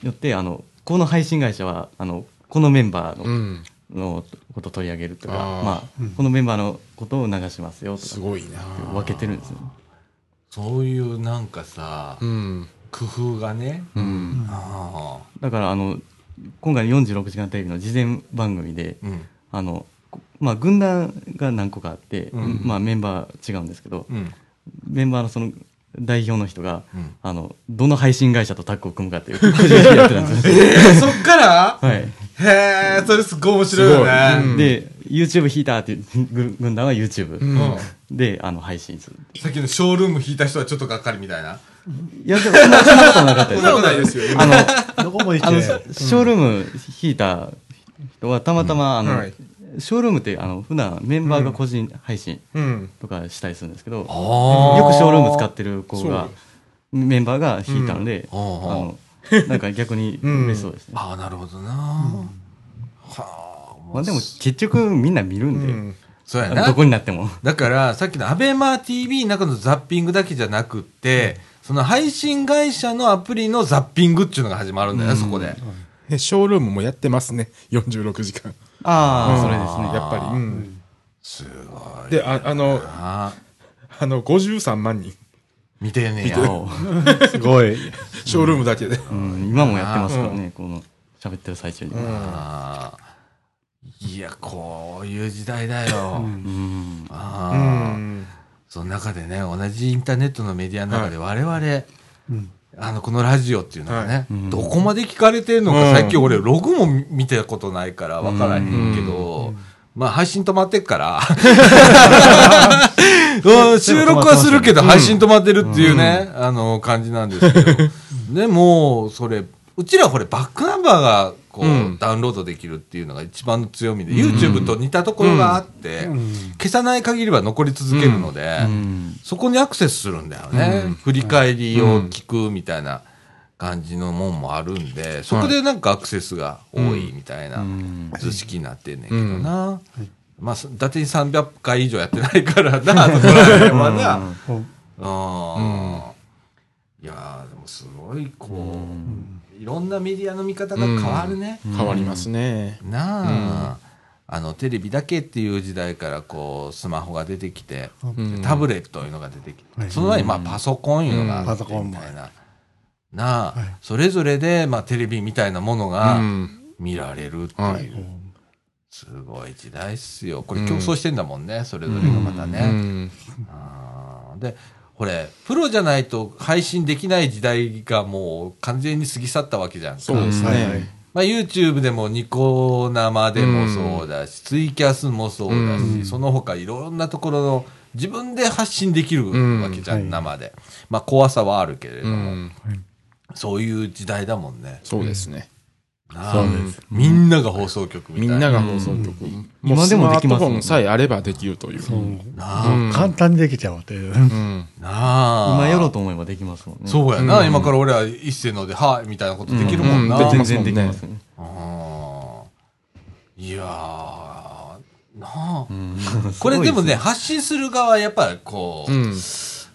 よって、あの、この配信会社は、あの、このメンバーの,、ん。のことを取り上げるとか、まあ、このメンバーのことを流しますよとか、すごいな。分けてるんですよ。そういうなんかさ、うん。工夫がね、うん。あだから、あの、今回の46時間テレビの事前番組で、あうん。あの、こまあ、軍団が何個かあって、うんまあ、メンバー違うんですけど、うん。メンバーのその代表の人が、うんあの、どの配信会社とタッグを組むかっていう、やってたんですよ。えー、そっから？はい。へえ、それすっごい面白いよね。で、YouTube 引いたっていうぐ軍団は YouTube、うんで、あの、配信する。さっきのショールーム引いた人はちょっとがっかりみたいな。いや、でもそんなことはなかったです。そんなことないですよ。あの、どこもショールーム引いた人はたまたま、あの、はいショールームって、あの、普段メンバーが個人配信うん。とかしたりするんですけど、よあくショールーム使ってる子が、メンバーが引いたので、うんあの、なんか逆に嬉しそうですね。ああ、なるほどな。はあ。まあでも結局みんな見るうんで、ん。そうやなど。こになっても。だから、さっきのアベマ TV の中のザッピングだけじゃなくって、その配信会社のアプリのザッピングっていうのが始まるんだよ、そこで。えショールームもやってますね。46時間。ああ、うんそれですね。やっぱり。うん。すごい。で、ああの、ああの、53万人。見てんねや。青 すごい。ショールームだけで。うん、今もやってますからね、この喋ってる最中に。いや、こういう時代だよ。うん。うああん。その中でね、同じインターネットのメディアの中で我々、うんあの、このラジオっていうのがね、うん。どこまで聞かれてるのか、うん。さっき俺ログも見たことないから分からへんけど、まあ配信止まってっから、うん。収録はするけど配信止まってるっていうね、あの、感じなんですけど、でも、それ、うちらこれバックナンバーがこう、うん。ダウンロードできるっていうのが一番の強みで、YouTube と似たところがあって、消さない限りは残り続けるので、うん。そこにアクセスするんだよね。うん。振り返りを聞くみたいな感じのもんもあるんで、そこでなんかアクセスが多いみたいなうん。図式になってんねんけどな。まあ、そ伊達に300回以上やってないからな、そこら辺はな。うん。いやー、でもすごい、こう、いろんなメディアの見方が変わるね。変わりますね。なあ。あの、テレビだけっていう時代から、こう、スマホが出てきて、うん。タブレットいうのが出てきて、はい。その前にまあパソコンいうのがあってうんパソコンも。みたいな。なあ、はい。それぞれでまあテレビみたいなものがうん。見られるっていう、はい。すごい時代っすよ。これ競争してんだもんね、それぞれがまたうね。で、これ、プロじゃないと配信できない時代がもう完全に過ぎ去ったわけじゃんか。そうですね。まあ、YouTube でもニコ生でもそうだし、ツイキャスもそうだし、うんその他いろんなところの自分で発信できるわけじゃん、うん生で。まあ怖さはあるけれどうも、ん。そういう時代だもんね。そうですね。そうですみんなが放送局みたいな。みんなが放送局。今でもできますもんねスマートフォンさえあればできるという。そう簡単にできちゃうという。うん。なあ。今やろうと思えばできますもんね。そうやな、うん今から俺は一斉ので、はい、みたいなことできるもんな。うん全然できますね。あーいやー、なあ。うんこれでもね、す発信する側はやっぱりこう、うん。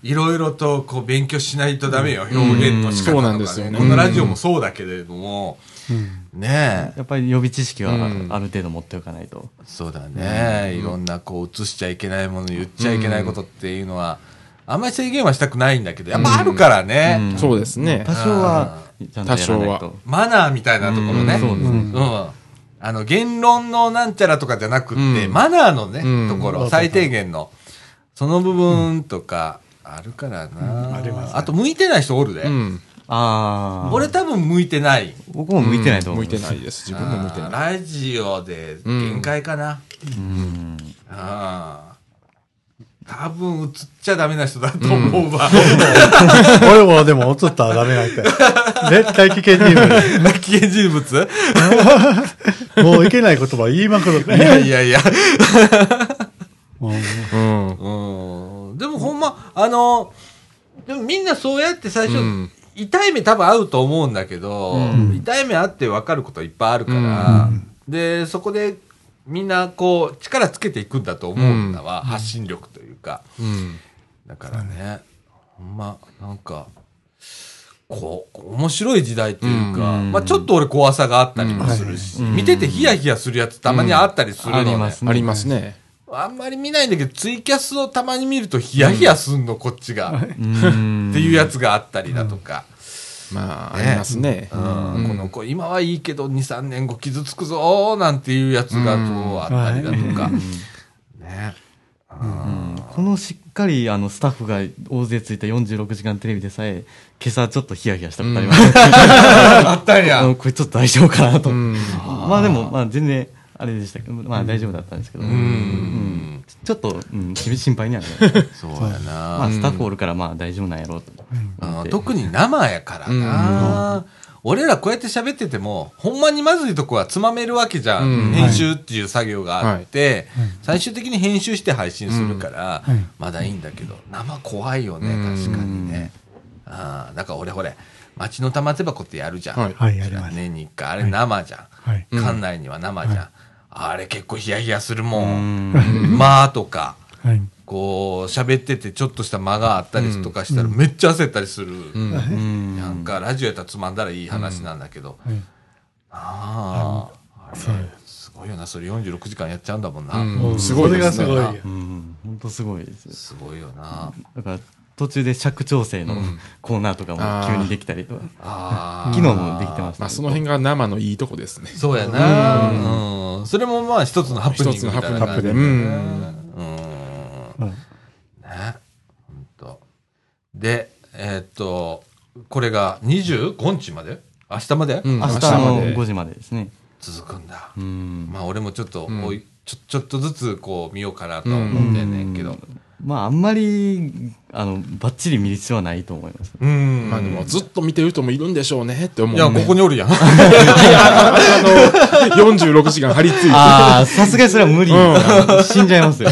いろいろとこう勉強しないとダメよ、表現の仕方とか、ねそうなんですよねこのラジオもそうだけれども、ねえ、やっぱり予備知識はうん。ある程度持っておかないと。そうだね、いろんなこう映しちゃいけないもの、言っちゃいけないことっていうのは、あんまり制限はしたくないんだけど、やっぱあるからね、うん。そうですね。多。少は多少と。マナーみたいなところね。そうですね。うん。あの、言論のなんちゃらとかじゃなくって、うん。マナーのね、うんところ、最低限の、その部分とか、あるからな、ありますね。あと、向いてない人おるで。うん。ああ。俺多分向いてない。僕も向いてないと思う。向いてないです。自分も向いてない。ラジオで限界かな？うん。ああ多分映っちゃダメな人だと思うわ。俺もでも映ったらダメなんて。絶対危険人物。危険人物？もういけない言葉言いまくる。いやいやいや。うん。うん。でもほんま、あの、でもみんなそうやって最初、うん痛い目多分合うと思うんだけど、痛い目あって分かることいっぱいあるから、で、そこでみんなこう、力つけていくんだと思うんだわ、発信力というか。うん。だからね、ほんま、なんか、こう、面白い時代っていうか、うんまあちょっと俺怖さがあったりもするし、見ててヒヤヒヤするやつたまにあったりするのね。ありますね。ありますね。あんまり見ないんだけど、ツイキャスをたまに見るとヒヤヒヤすんの、こっちが。っうん。ていうやつがあったりだとか。まあ、ねありますね。うんこの子、今はいいけど、2、3年後傷つくぞーなんていうやつがこうあったりだとか。ね。うんこのしっかりあのスタッフが大勢ついた46時間テレビでさえ今朝ちょっとヒヤヒヤしたことあります、あったんあや。のこれちょっと大丈夫かなと、うん。まあでもまあ全然あれでしたけどまあ大丈夫だったんですけど、ううんん。ちょっと、うん、し心配にはなる そうやな。まあスタッフおるからまあ大丈夫なんやろうとうん特に生やからな。俺らこうやって喋ってても、ほんまにまずいとこはつまめるわけじゃん。うん編集っていう作業があって、最終的に編集して配信するから、うんまだいいんだけど、生怖いよね、うん確かにね。ああ、だから俺ほれ、町の玉手箱ってやるじゃん。はい。年に一回。あれ生じゃん。はい。うん館内には生じゃん。あれ結構ヒヤヒヤするも。うんんまあとか、はい。こう、喋っててちょっとした間があったりとかしたらめっちゃ焦ったりする。うん。うんなんかラジオやったらつまんだらいい話なんだけど。はいああ、すごいよな。それ46時間やっちゃうんだもんな。うんすごいですすごい本当すごいですすごいよな。だから途中で尺調整のうんコーナーとかも急にできたりとか、ああ。昨日もできてました、まあ、その辺が生のいいとこですね。そうやな。うん。それもまあ一つのハプニングみたいな一つのハ感じプニングでうんうん。うんね。ほんと。で、えーっと、これが25日まで？明日まで、うん明日ので5時までですね続くんだ。うんまあ俺もちょっと、んおいちょ、ちょっとずつこう見ようかなと思ってんねんけど。まああんまりあのバッチリ見る必要はないと思いますうん。まあでも、ずっと見てる人もいるんでしょうねって思う、いや、ね。ここにおるやん。あの、46時間張り付いて。ああさすがにそれは無理、う死んじゃいますよ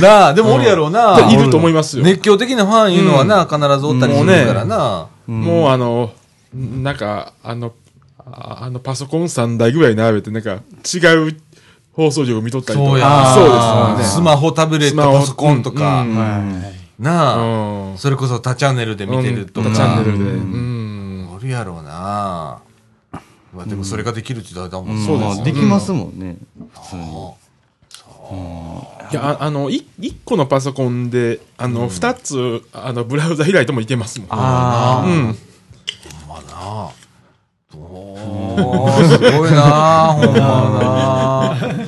なあ、でもおるやろうな。いると思いますよ。熱狂的なファンいうのはな、必ずおったりするからな。もうあの、なんか、あの、ああのパソコン3台ぐらい並べて、なんか違う放送局見とったりとか。そうやそうですよね。スマホ、タブレット、パソコンとか、うんはい。なあ、うんそれこそ他チャンネルで見てるとか、うんチャンネルで。うん。おるやろうな。まあでもそれができる時代だもんそうですまあできますもんね普通にいや、ああの、い一個のパソコンで、あの、二つ、あの、ブラウザ開いてもいけますもん。ああ、うん。ほんまな。おー、すごいな、ほんまな。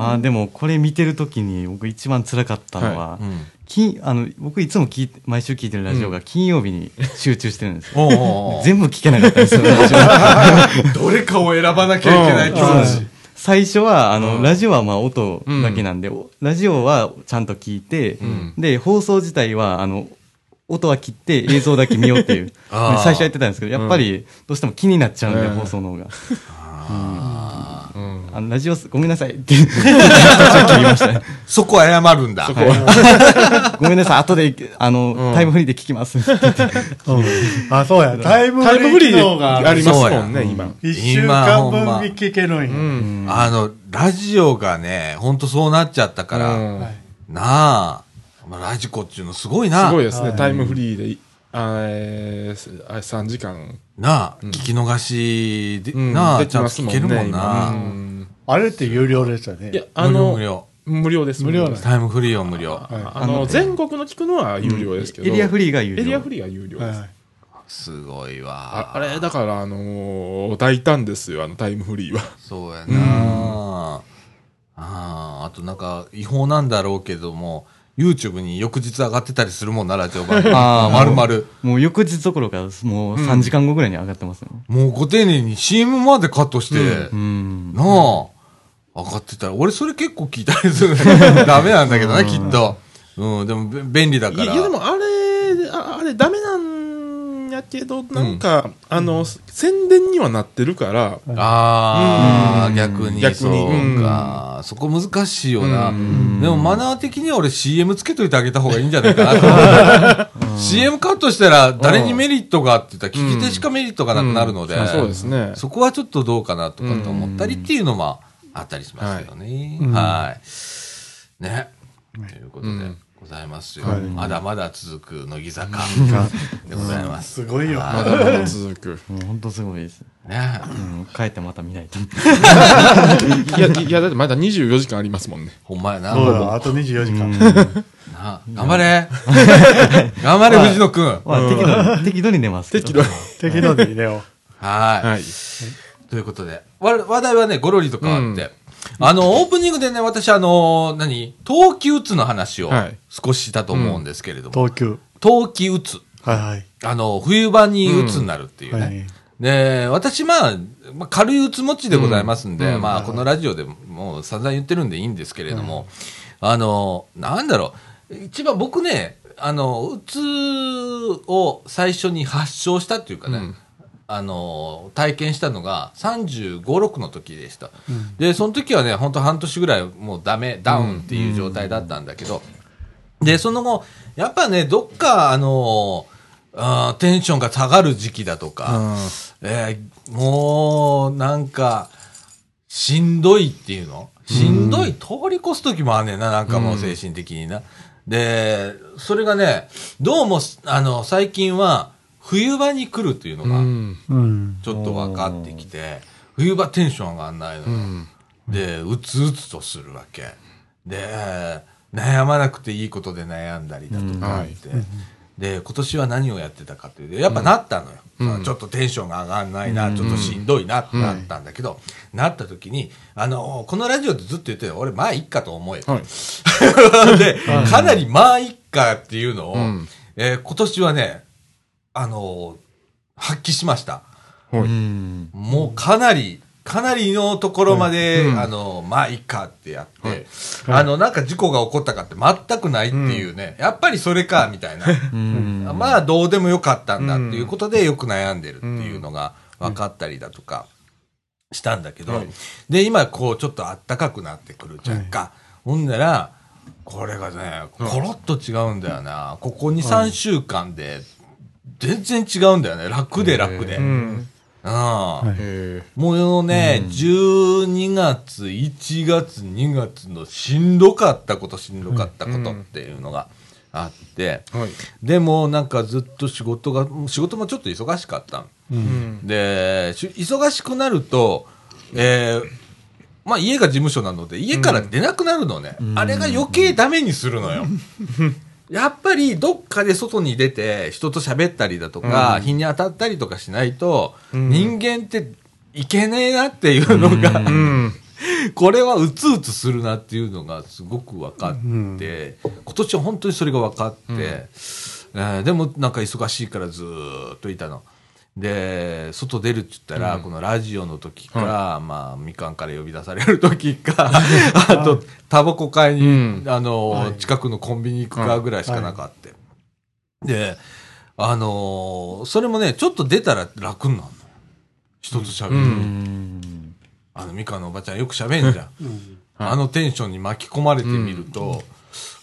あでもこれ見てるときに僕一番辛かったのは、あ。うん。金あの僕いつも聞いて毎週聞いてるラジオが金曜日に集中してるんですよ、おうおうおう全部聞けなかったんですよ どれかを選ばなきゃいけない気持ち。最初はあの、ラジオはまあ音だけなんで、おラジオはちゃんと聞いて、で放送自体はあの音は切って映像だけ見ようっていう。最初やってたんですけどやっぱりどうしても気になっちゃうんで、うん。放送の方が、うん。あのラジオすごめんなさいって そこ謝るんだ。は。ごめんなさい後であの、うんタイムフリーで聞きますあ、そうや。タイムタイムフリー機能がーありますもんね、今。一週間分に聞けるんや。うん。あの、ラジオがね、ほんとそうなっちゃったから、なあ、まあラジコっていうのすごいな。すごいですね、はいタイムフリーで、あえーあ3時間。なあ、聞き逃しで、うんなあ、でちゃんと聞けるもん今な。うんあれって有料ですよね。いや、あ無料の無、料。無料です。無料ですタイムフリーは無料。はいあの、全国の聞くのは有料ですけど。エリアフリーが有料エリアフリーが有料です。すごいあわ。あれ、だから、あのー大胆ですよ、あのタイムフリーは。そうやな、ああ、あとなんか、違法なんだろうけども、YouTube に翌日上がってたりするもんな、ラジオ番組。あーまるまる。もう翌日どころかもう3時間後ぐらいに上がってますよねもうご丁寧に CM までカットして、うんなあ、上がってたら、俺それ結構聞いたりする。ダメなんだけどな、きっと。うん、でもべ便利だから。いや、でもあれ、ああれダメなんやけど、なんか、あの、宣伝にはなってるから、ああ、うん逆に。逆にそうか。そこ難しいよな。でもマナー的には俺 CM つけといてあげた方がいいんじゃないかな CM カットしたら誰にメリットがあって言ったら聞き手しかメリットがなくなるので、うんそうですね。そこはちょっとどうかなとかと思ったりっていうのもあったりしますけどね。はい。ね。ということでうんございますよ。はいまだまだ続く乃木坂でございます。すごいよ。まだまだ続く。もう本当すごいです。ね。うん、帰ってまた見ないと。いや、いや、だってまだ24時間ありますもんね。ほんまやな。そうだ、あと24時間。な頑張れ 頑張れ、藤野くん。まあ、適度に、適度に寝ますけど。適度。適度に入れよはい。はい。ということで、わ話題はね、ゴロリと変わって、あの、オープニングでね、私、あの、何？冬季うつの話をはい。少ししたと思うんですけれどう。も、東急。冬季うつ。はいはい。あの、冬場にうつになるっていうね。はい。で、私、まあ、まあ、軽いうつ持ちでございますんで、うん。まあ、このラジオでもう散々言ってるんでいいんですけれども、あの、なんだろう、一番僕ね、あの、うつを最初に発症したっていうかね、うんあの、体験したのが35、6の時でした。で、その時はね、本当半年ぐらいもうダメ、ダウンっていう状態だったんだけど、で、その後、やっぱね、どっか、あの、あーテンションが下がる時期だとか、えーもう、なんか、しんどいっていうの？しんどい、通り越す時もあんねんな、なんかもう精神的にな。で、それがね、どうも、あの、最近は、冬場に来るっていうのが。ちょっと分かってきて、冬場テンション上がんないのよ。うん。で、うつうつとするわけ。で、悩まなくていいことで悩んだりだとかあって、で、今年は何をやってたかっていうと、やっぱなったのよ。うんちょっとテンションが上がんないな、ちょっとしんどいなってなったんだけど、なった時に、あの、このラジオでずっと言ってる俺、まあ、いっかと思えと。はい。で、かなりまあ、いっかっていうのを、うんえー今年はね、あの発揮しました。はい。うん。もうかなり、かなりのところまで、うんあの、まあいいかってやって、はいあの、なんか事故が起こったかって全くないっていうね、やっぱりそれか、みたいな。うん。まあどうでもよかったんだっていうことでよく悩んでるっていうのが分かったりだとかしたんだけど、はいで、今こうちょっとあったかくなってくるじゃんか。ほんなら、これがね、コロッと違うんだよな。ここ2、3週間で、全然違うんだよね。楽で楽で。ううん。もうね、12月、1月、2月のしんどかったこと、しんどかったことっていうのがあって、え。はい。でもなんかずっと仕事が、仕事もちょっと忙しかったのうん。で、し忙しくなると、えーまあ家が事務所なので、家から出なくなるのね。あれが余計ダメにするのよ。やっぱりどっかで外に出て人と喋ったりだとか、日に当たったりとかしないと、うん人間っていけねえなっていうのが、うん。これはうつうつするなっていうのがすごく分かって、うん今年は本当にそれが分かって、えーでもなんか忙しいからずーっといたの。で、外出るって言ったら、このラジオの時か、まあ、みかんから呼び出される時か、あと、タバコ買いに、うんあの、はい近くのコンビニ行くかぐらいしかなかった。で、あのーそれもね、ちょっと出たら楽になるのよ。人と喋る。ううん。あの、みかんのおばちゃんよく喋んじゃん。うんあのテンションに巻き込まれてみると、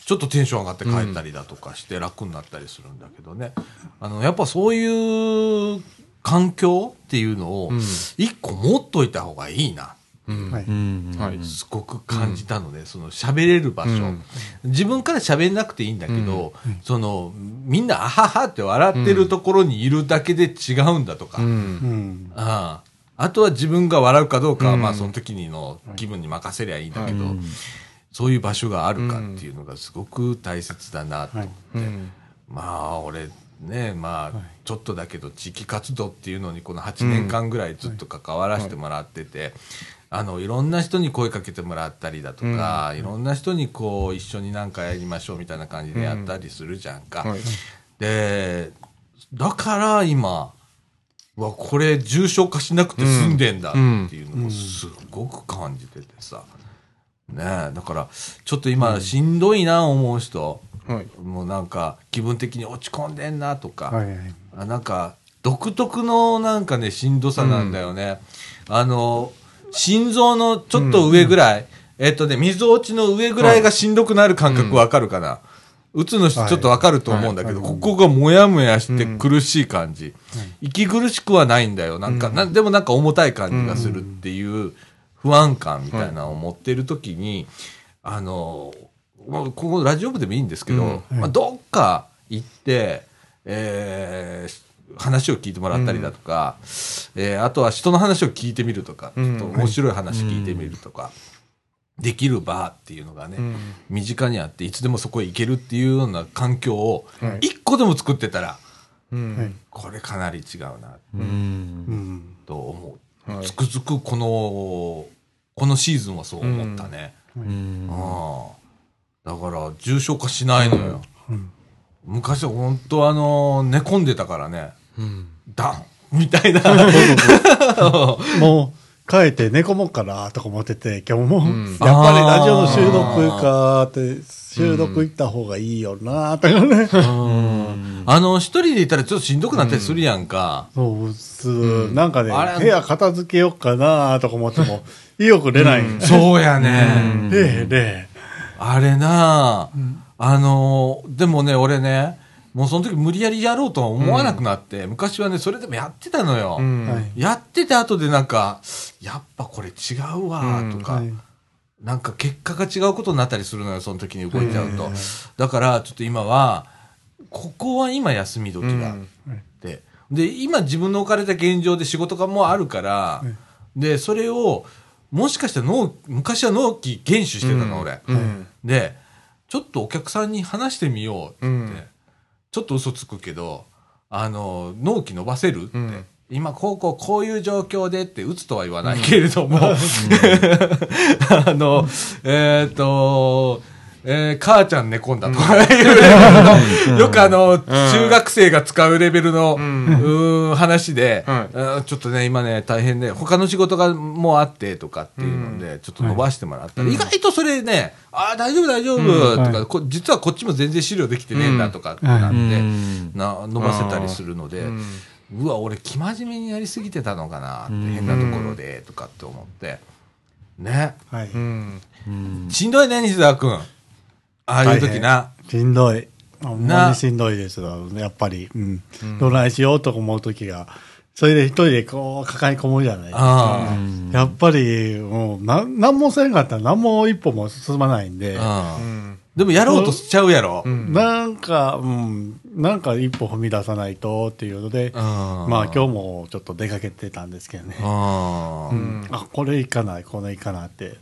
ちょっとテンション上がって帰ったりだとかして楽になったりするんだけどね。あの、やっぱそういう環境っていうのをうん。一個持っといた方がいいな。うん。はい。うん。はいすごく感じたので、その喋れる場所、うん。自分から喋んなくていいんだけど、その、みんなあははって笑ってるところにいるだけで違うんだとか、うん。うん。ああ。あとは自分が笑うかどうかは、うん。まあその時にの気分に任せりゃいいんだけど、うんそういう場所があるかっていうのがすごく大切だなと思って、うん。まあ俺ねまあちょっとだけど地域活動っていうのにこの8年間ぐらいずっと関わらせてもらってて、あのいろんな人に声かけてもらったりだとか、いろんな人にこう一緒になんかやりましょうみたいな感じでやったりするじゃんか。はい。でだから今わこれ重症化しなくて済んでんだっていうのをすごく感じててさ、ねえだからちょっと今しんどいな思う人、はい。もうなんか気分的に落ち込んでんなとか、はいはい。あなんか独特のなんかねしんどさなんだよね、あの心臓のちょっと上ぐらい、えっとね、水落ちの上ぐらいがしんどくなる感覚わかるかな。打つの人ちょっとわかると思うんだけど、ここがもやもやして苦しい感じ。息苦しくはないんだよ。なんか、なでもなんか重たい感じがするっていう不安感みたいなのを持ってる時に、あの、まあ、ここラジオ部でもいいんですけど、まあ、どっか行って、えー話を聞いてもらったりだとか、えーあとは人の話を聞いてみるとか、ちょっと面白い話聞いてみるとか、できる場っていうのがね、身近にあって、いつでもそこへ行けるっていうような環境を、一個でも作ってたら、うん。これかなり違うな、うん。うん。と思う。はい。つくづくこの、このシーズンはそう思ったね。うん。ああだから、重症化しないのよ。うん昔は本当あの、寝込んでたからね、うん。ダンみたいな。もう、帰って寝込もうかなとか思ってて、今日も、んやっぱりラジオの収録かって、収録行った方がいいよなとかね。あの、一人でいたらちょっとしんどくなったりするやんか。そう、普通、なんかね部屋片付けようかなとか思っても、意欲出ない。そうやね。で、で、あれなあ、あのーでもね、俺ね、もうその時無理やりやろうとは思わなくなって、昔はね、それでもやってたのよ。うん。はい。やってて後でなんか、やっぱこれ違うわ、とか、はいなんか結果が違うことになったりするのよ、その時に動いちゃうと。だから、ちょっと今は、ここは今休み時だって。で、今自分の置かれた現状で仕事がもうあるから、で、それを、もしかしたら納、昔は納期厳守してたの、俺。うん。で、ちょっとお客さんに話してみようって。言って、うん。ちょっと嘘つくけど、あの、納期伸ばせるって、うん。今、こうこう、こういう状況でって、打つとは言わないけれども、あの、えっ、と、えー母ちゃん寝込んだと。かいうレベルの、よくあの、中学生が使うレベルの、うーん話で、はい。あーちょっとね、今ね、大変で、他の仕事がもうあってとかっていうので、ちょっと伸ばしてもらった。ら、意外とそれね、ああ、大丈夫大丈夫、とか、はい。こ実はこっちも全然資料できてねえんだとかってなって、うん。な伸ばせたりするので、うわ、俺、生真面目にやりすぎてたのかなって、変なところで、とかって思って。ね。はい。うん。うん。しんどいね、西澤君。ああいう時な。しんどい。ほんまなにしんどいですよやっぱり。うん。どないしようと思う時が、それで一人でこう抱え込むじゃないですか。あやっぱり、もう、なん、なんもせんかったら何も一歩も進まないんで、うん。でもやろうとしちゃうやろ。うん。なんか、うん、なんか一歩踏み出さないとっていうので、あまあ今日もちょっと出かけてたんですけどね。あう。ん、あ、これいかない、これいかないって。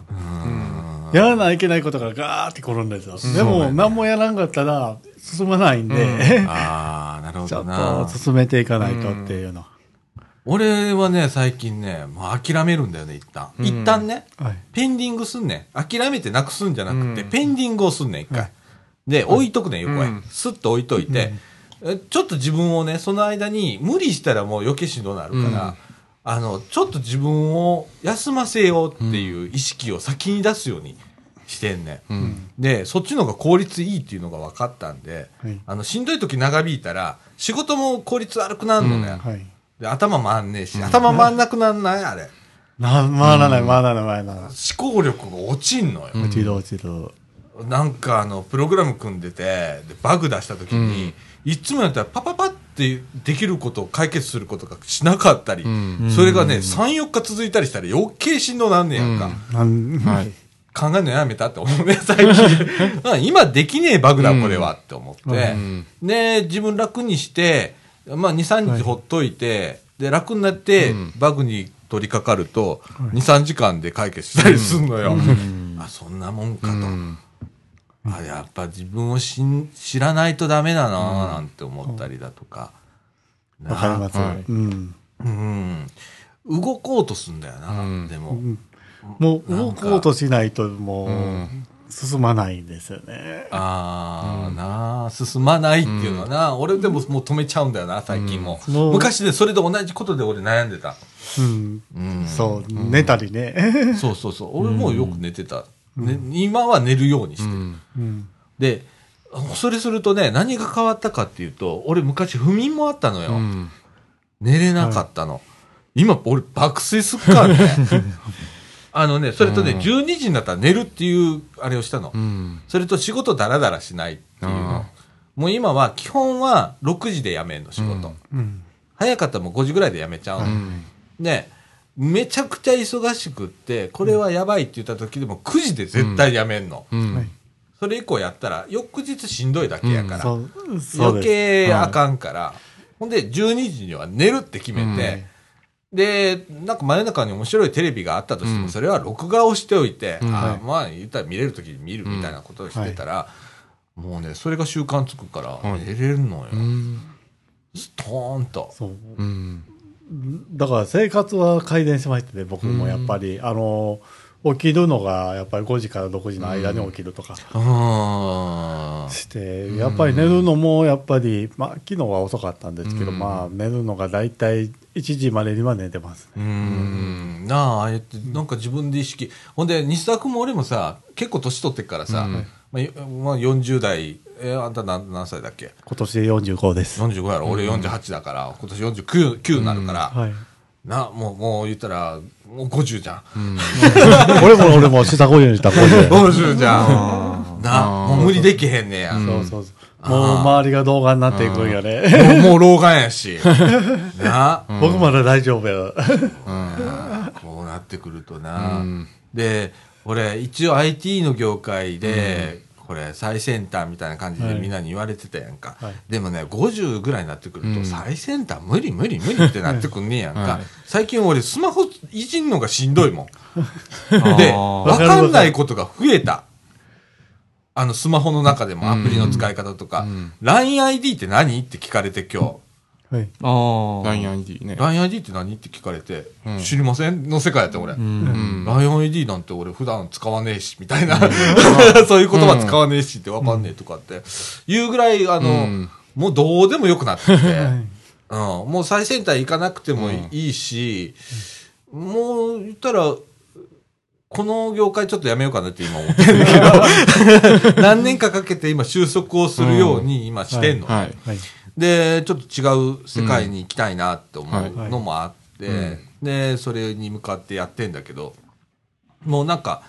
やらないけないことがガーって来るんですよ。でも、何もやらんかったら進まないんで、ああ、なるほ ちょっと。進めていかないとっていうの。俺はね、最近ね、もう諦めるんだよね、一旦。一旦ね、はい。ペンディングすんねん。諦めてなくすんじゃなくて、うんペンディングをすんねん、一回。で、置いとくねん、横へうん。スッと置いといて、えちょっと自分をね、その間に、無理したらもう余計しんどなるから、うんあの、ちょっと自分を休ませようっていう意識を先に出すようにしてんねん。うん。で、そっちの方が効率いいっていうのが分かったんで、はいあの、しんどい時長引いたら、仕事も効率悪くなるのね。はい。で頭回んねえし、頭回んなくなんない？あれ。な、回らない、回らない、回らない。思考力が落ちんのよ。落ちる、落ちる。なんかあの、プログラム組んでて、でバグ出した時に、いつもやったらパパパってできることを解決することがしなかったり、んそれがね、3、4日続いたりしたら余計しんどなんねやんか。はい。考えるのやめたって思うね、最近。あ今できねえバグだ、これは、って思って。うんで、自分楽にして、まあ、2、3日ほっといて、で、楽になって、バグに取り掛かると、2、3時間で解決したりすんのよ。あ、そんなもんかと。うん。あ、やっぱ自分をしん知らないとダメだななんて思ったりだとか。わかります。はいうん。うん。動こうとすんだよな、うんでも。もう動こうとしないともうう進まないんですよね。ああ、なあ、進まないっていうのはな、俺でももう止めちゃうんだよな、最近も。もう昔でそれで同じことで俺悩んでた。うん。うん。そう、寝たりね。そうそうそう。俺もよく寝てた。ね、今は寝るようにしてる。うん。うん。で、それするとね、何が変わったかっていうと、俺昔不眠もあったのよ。うん。寝れなかったの。今、俺爆睡すっからね。あのね、それとね、12時になったら寝るっていう、あれをしたの。うん。それと仕事だらだらしないっていうのあ。もう今は、基本は6時で辞めんの、仕事。うん。早かったらもう5時ぐらいで辞めちゃうの。うん。で、めちゃくちゃ忙しくって、これはやばいって言った時でも9時で絶対辞めんの。それ以降やったら、翌日しんどいだけやから。余。計あかんから、ほんで12時には寝るって決めて、で、なんか真夜中に面白いテレビがあったとしても、うんそれは録画をしておいて、うんまあ言ったら見れる時に見るみたいなことをしてたら、もうね、それが習慣つくから、はい寝れるのよ。うん。ストーンと。そう。うん。だから生活は改善しましたね、僕もやっぱり。あの、起きるのがやっぱり5時から6時の間に起きるとかあーして、やっぱり寝るのもやっぱり、まあ昨日は遅かったんですけど、うんまあ寝るのが大体1時までには寝てますうね。ん。なあ、ああやって、なんか自分で意識。ほんで、西田君も俺もさ、結構年取ってっからさ、うんまあ、まあ、40代、えあんた何何歳だっけ？今年で45です。45やろ、俺48だから、今年49 9になるから、はい。な、もう、もう言ったら、もう50じゃん。俺も俺も下50にした50。50じゃん。な、あーもう無理できへんねや。もそうそうそう。もう周りが動画になっていくんやね。う、もう老眼やし。な、僕まだ大丈夫や。こうなってくるとな。うんで、俺、一応 IT の業界で、これ最先端みたいな感じでみんなに言われてたやんか、はい。でもね50ぐらいになってくると、うん。最先端無理無理無理ってなってくんねえやんか、はい。最近俺スマホいじんのがしんどいもん。あ で、ー。わかんないことが増えた。あの、スマホの中でもアプリの使い方とか、うん。LINEID って何？って聞かれて今はい。あー。LINEID ね日。。LINEID って何？って聞かれて、うん知りませんの世界やった俺。うん。うん。LINEID なんて俺普段使わねえし、みたいな。そういう言葉使わねえしってわかんねえとかって。いうぐらい、あの、うんもうどうでもよくなってきて。はいうん、もう最先端行かなくてもいいし、もう言ったら、この業界ちょっとやめようかなって今思ってるけど、何年かかけて今収束をするように今してんの。はい。はい。で、ちょっと違う世界に行きたいなって思はいうのもあって、うんで、それに向かってやってんだけど、もうなんか、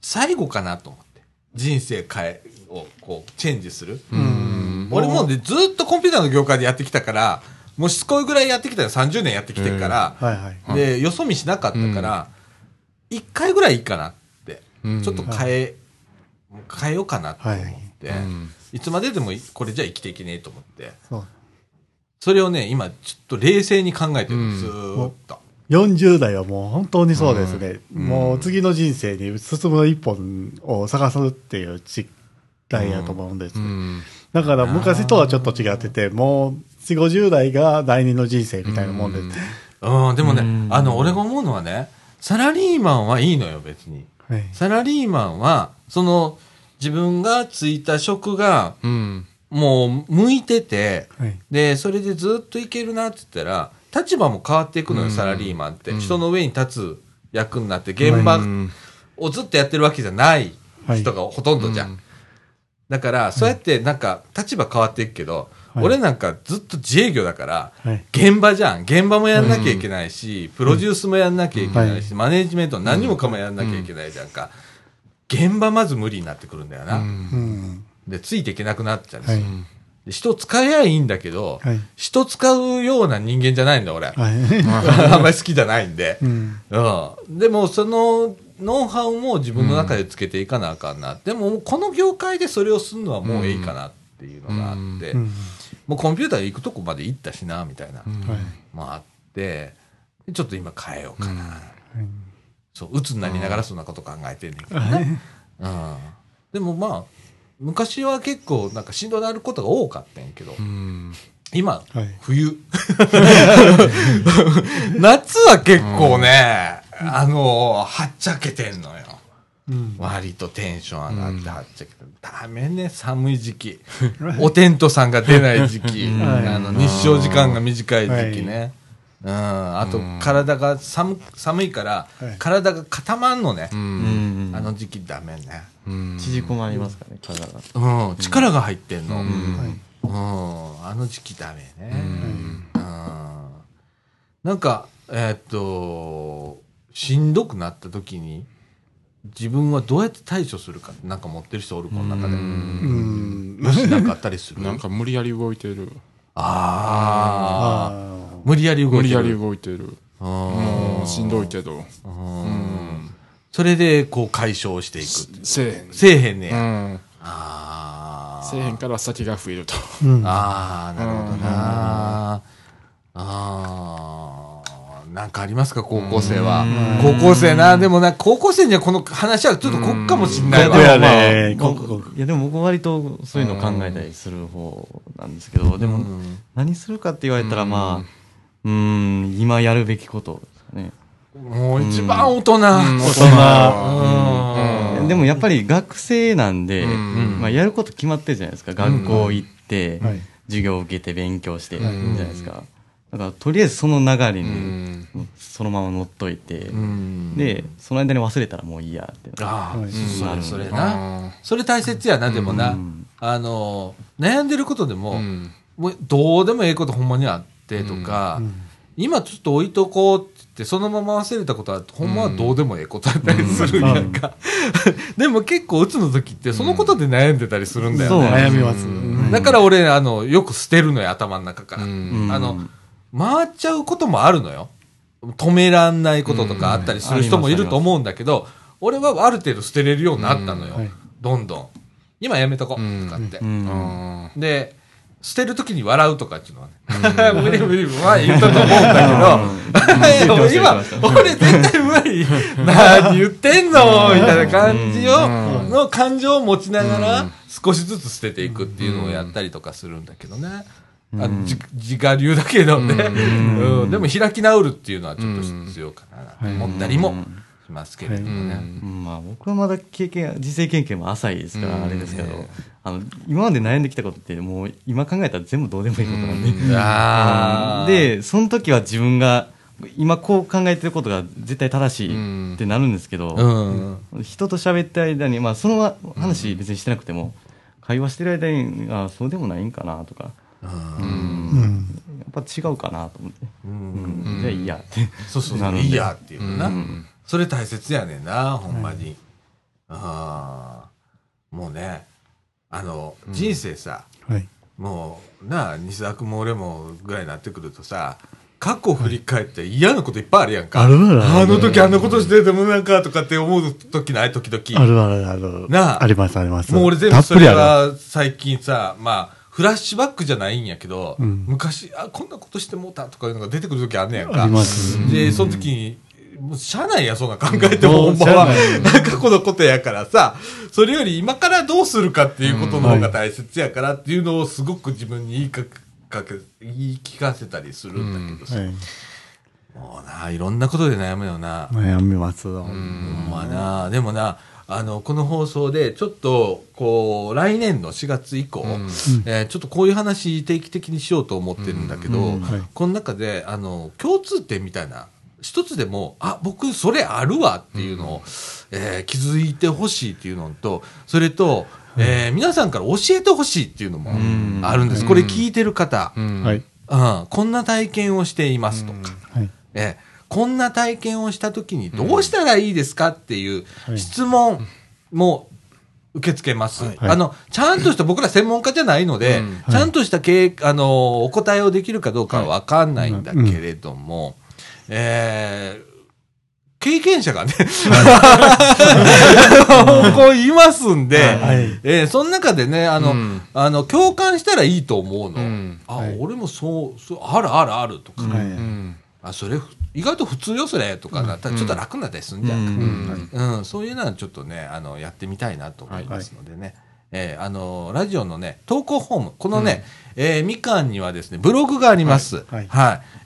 最後かなと思って。人生変え、をこう、チェンジする。うん。俺もうね、ずっとコンピューターの業界でやってきたから、もうしつこいぐらいやってきたよ。30年やってきてるから、はいはい。で、よそ見しなかったから、一、回ぐらいいいかなって、うんちょっと変え、変えようかなと思って、はいうんいつまででもこれじゃ生きていけねえと思って、そう。それをね、今ちょっと冷静に考えてる、うんずーっと。40代はもう本当にそうですね。うんもう次の人生に進む一本を探すっていう時代やと思うんです。うん。だから昔とはちょっと違ってて、もう4、50代が第二の人生みたいなもんで。うん、でもね、うんあの、俺が思うのはね、サラリーマンはいいのよ、別に。はい。サラリーマンは、その、自分がついた職が、うん。もう、向いてて、はい。で、それでずっといけるなって言ったら、立場も変わっていくのよ、うんサラリーマンって。うん人の上に立つ役になって、現場うんをずっとやってるわけじゃない人がほとんどじゃん。うんだから、そうやってなんか立場変わっていくけど、はい俺なんかずっと自営業だから、はい。現場じゃん。現場もやんなきゃいけないし、プロデュースもやんなきゃいけないし、はマネージメント何もかもやんなきゃいけないじゃんか。現場まず無理になってくるんだよな。うんうん。で、ついていけなくなっちゃうんですよ。はいで人使えばいいんだけど、はい。人使うような人間じゃないんだ、俺。はい。あんまり好きじゃないんで。うん。うん。でも、その、ノウハウも自分の中でつけていかなあかんな。でも、この業界でそれをするのはもういいかなっていうのがあって、うん。もうコンピューター行くとこまで行ったしな、みたいな、うんはい。もあって、でちょっと今変えようかな。うんそう、鬱になりながらそんなこと考えてんねんけどはいね。うん。でもまあ、昔は結構なんかしんどなることが多かったんやけど、うん。今、はい冬。夏は結構ね、あの、はっちゃけてんのよ。うん。割とテンション上がってはっちゃけて、ダメね、寒い時期。おテントさんが出ない時期。うんあの、日照時間が短い時期ね。うん。あとうん、体が寒、寒いからはい、体が固まんのねう。。うんん。あの時期ダメね。うん縮こまりますかね、体が。うん。力が入ってんの。ううん。んあの時期ダメね。うんうんなんか、えーっと、しんどくなった時に、自分はどうやって対処するかってなんか持ってる人おるこの中で。うん。もしなんかあったりする？なんか無理やり動いてる。ああ。あ無理やり動いてる。無理やり動いてる。あもうしんどいけど。ーうん。それで、こう、解消していく。せえへん。せえへんねや。うん。ああ。せえへんから先が増えると。あ。うん。ああ、なるほどな。ああ、なんかありますか、高校生は。高校生な、でもな、高校生にはこの話はちょっとこっかもしんないわ。いやでも僕割とそういうの考えたりする方なんですけど、でもうん何するかって言われたらまあ、うーん、今やるべきことですかね。もう一番大人。うん大人。うんでもやっぱり学生なんで、んまあ、やること決まってるじゃないですか。学校行って、はい授業受けて勉強して、じゃないですか。だからとりあえずその流れうにん。そのまま乗っといて、うんで、その間に忘れたらもういいやって。ああ、はいそれ、それうな。んそれ大切やな、でもなうん。あの、悩んでることでも、うん。もうどうでもええことほんまにあってとか、今ちょっと置いとこうって言って、そのまま忘れたことは、ほんまはどうでもええことだったりするんやんか。でも結構、うつの時って、そのことで悩んでたりするんだよそうね。悩みます。うんだから俺、あの、よく捨てるのよ、頭の中から。うんあの、回っちゃうこともあるのよ。止めらんないこととかあったりする人もいると思うんだけど、俺はある程度捨てれるようになったのよ。うんはいどんどん。今やめとこう、うんとかって。うんで、捨てるときに笑うとかっていうのはね。無理無理、前言ったと思うんだけど、今、俺絶対無理。何言ってんのみたいな感じを、うん。の感情を持ちながうらん、少しずつ捨てていくっていうのをやったりとかするんだけどね。あのじ自我流だけどね、うん。でも開き直るっていうのはちょっと必要かな。と思ったりも。しますけれどもね。うん。まあ僕はまだ経験、人生経験も浅いですから、うん。あれですけど、ねあの、今まで悩んできたことってもう今考えたら全部どうでもいいことなんで。うん。で、その時は自分が、今こう考えてることが絶対正しいってなるんですけど、うん。人と喋ってる間に、まあその話別にしてなくても、会話してる間に、あそうでもないんかなとか、うん。うん。やっぱ違うかなと思って、ううん。んじゃあいいやって。そうそういいやっていうのな、うんそれ大切やねんな、ほんまに。ああもうね、あの、人生さ、はい。もう、なあ、西田君も俺もぐらいになってくるとさ、過去を振り返って嫌なこといっぱいあるやんか。あるあるあの時あんなことしててもなんかとかって思う時ない？時々。あるあるある。なあありますあります。もう俺全た部それ。は最近さ、まあ、フラッシュバックじゃないんやけど、うん昔、あ、こんなことしてもうたとかいうのが出てくる時あんねやんか。ありますで、その時に、もうしゃあないや、そんな考えても、もうんほまはない。過去のことやからさ、それより今からどうするかっていうことの方が大切やからっていうのをすごく自分に言いかけ、言い聞かせたりするんだけどさ、はい。もうな、いろんなことで悩むよな。悩みます。ほんまな、でもな、あの、この放送で、ちょっと、こう、来年の4月以降、えーちょっとこういう話定期的にしようと思ってるんだけど、うんはいこの中で、あの、共通点みたいな、一つでも、あ、僕、それあるわっていうのを、えー気づいてほしいっていうのと、それと、えー皆さんから教えてほしいっていうのもあるんです。これ聞いてる方、うん。はい。うん、こんな体験をしていますとか、はい。ええこんな体験をしたときにどうしたらいいですかっていうはい。質問も受け付けます。はい。あの、ちゃんとした、僕ら専門家じゃないので、うん。ちゃんとしたけあの、お答えをできるかどうかはわかんないんだけれども、えー経験者がね、こういますんで、はい。えーその中でね、あの、うん。あの、共感したらいいと思うの。うん。あ、はい。俺もそう、そう、あるあるあるとか、あ、それ、意外と普通よ、それ、とかなったら、ちょっと楽になったりするんじゃん。か。うん。うん、そういうのはちょっとね、あの、やってみたいなと思いますのでね。えーあの、ラジオのね、投稿フォーム、このね、えーみかんにはですね、ブログがあります。は。はい。い。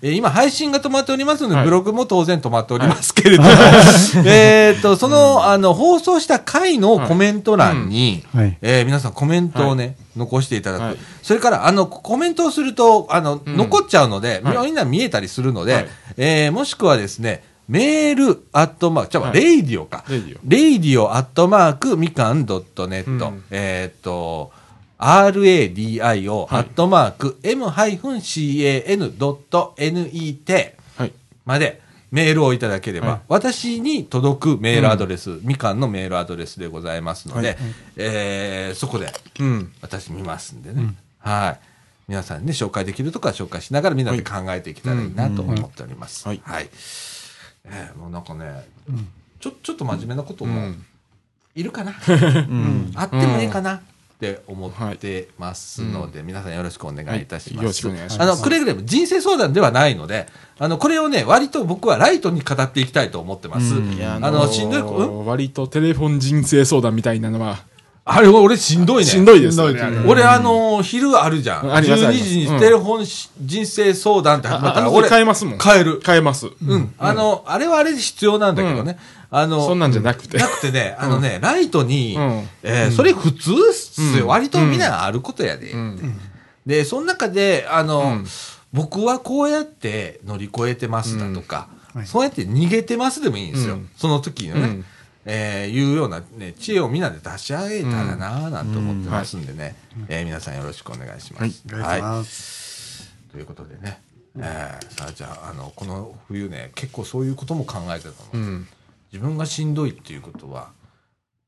えー今、配信が止まっておりますので、はい。ブログも当然止まっておりますけれども、えっと、その、あの、放送した回のコメント欄に、はい。えー皆さんコメントをね、残していただく、はい。それから、あの、コメントをすると、あの、うん。残っちゃうので、はい。みんな見えたりするので、はい。えーもしくはですね、メール、アットマーク、じゃあ、はい。レイディオか。 radio。radio、アットマーク、みかん .net、うん。えーっと、radio、はいアットマーク、m-can.net はい。まで、メールをいただければ、はい私に届くメールアドレス、みかんのメールアドレスでございますので、はいえーそこでうん。私見ますんでね、はい。皆さんにね、紹介できるとこは紹介しながらみんなで考えていけたらいいなと思っております。はいはい。えーもうなんかね、ちょ、ちょっと真面目なこともうん。いるかな、うん。あってもいいかな？って思ってますので、皆さんよろしくお願いいたします。よろしくお願いします。あの、くれぐれも人生相談ではないので、あの、これをね、割と僕はライトに語っていきたいと思ってます。うんあの、しんどい、うん？割とテレフォン人生相談みたいなのは、あれ、俺しんどいね。しんどいですよね。俺、あの、昼あるじゃん。ありますあ12ります時にテレフォンし人生相談って始まったら、俺、変えますもん。変える。変えます。うん。あの、あれはあれで必要なんだけどね。あの、そんなんじゃなくてなくてね、あのね、ライトに、うんえーそれ普通っすよ。うん割とみんなあることやで。んで、その中で、あの、うん僕はこうやって乗り越えてますだとか、はいそうやって逃げてますでもいいんですよ。うんその時のね、うんえーいうようなね、知恵をみんなで出し上げたらなぁなんて思ってますんでね、えー皆さんよろしくお願いします。お願いします。ということでね、えーさあじゃああのこの冬ね結構そういうことも考えてたの、うん。自分がしんどいっていうことは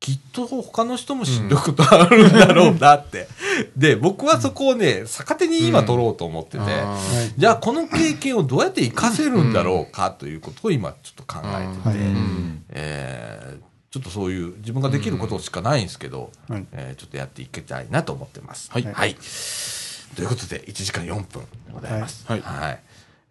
きっと他の人もしんどいことあるんだろうなって、で僕はそこをね逆手に今取ろうと思ってて、あはい。じゃあこの経験をどうやって活かせるんだろうかということを今ちょっと考えてて、はい。うん。えーちょっとそういう自分ができることしかないんですけど、はいえーちょっとやっていきたいなと思ってます。はい。ということで1時間4分でございます。はい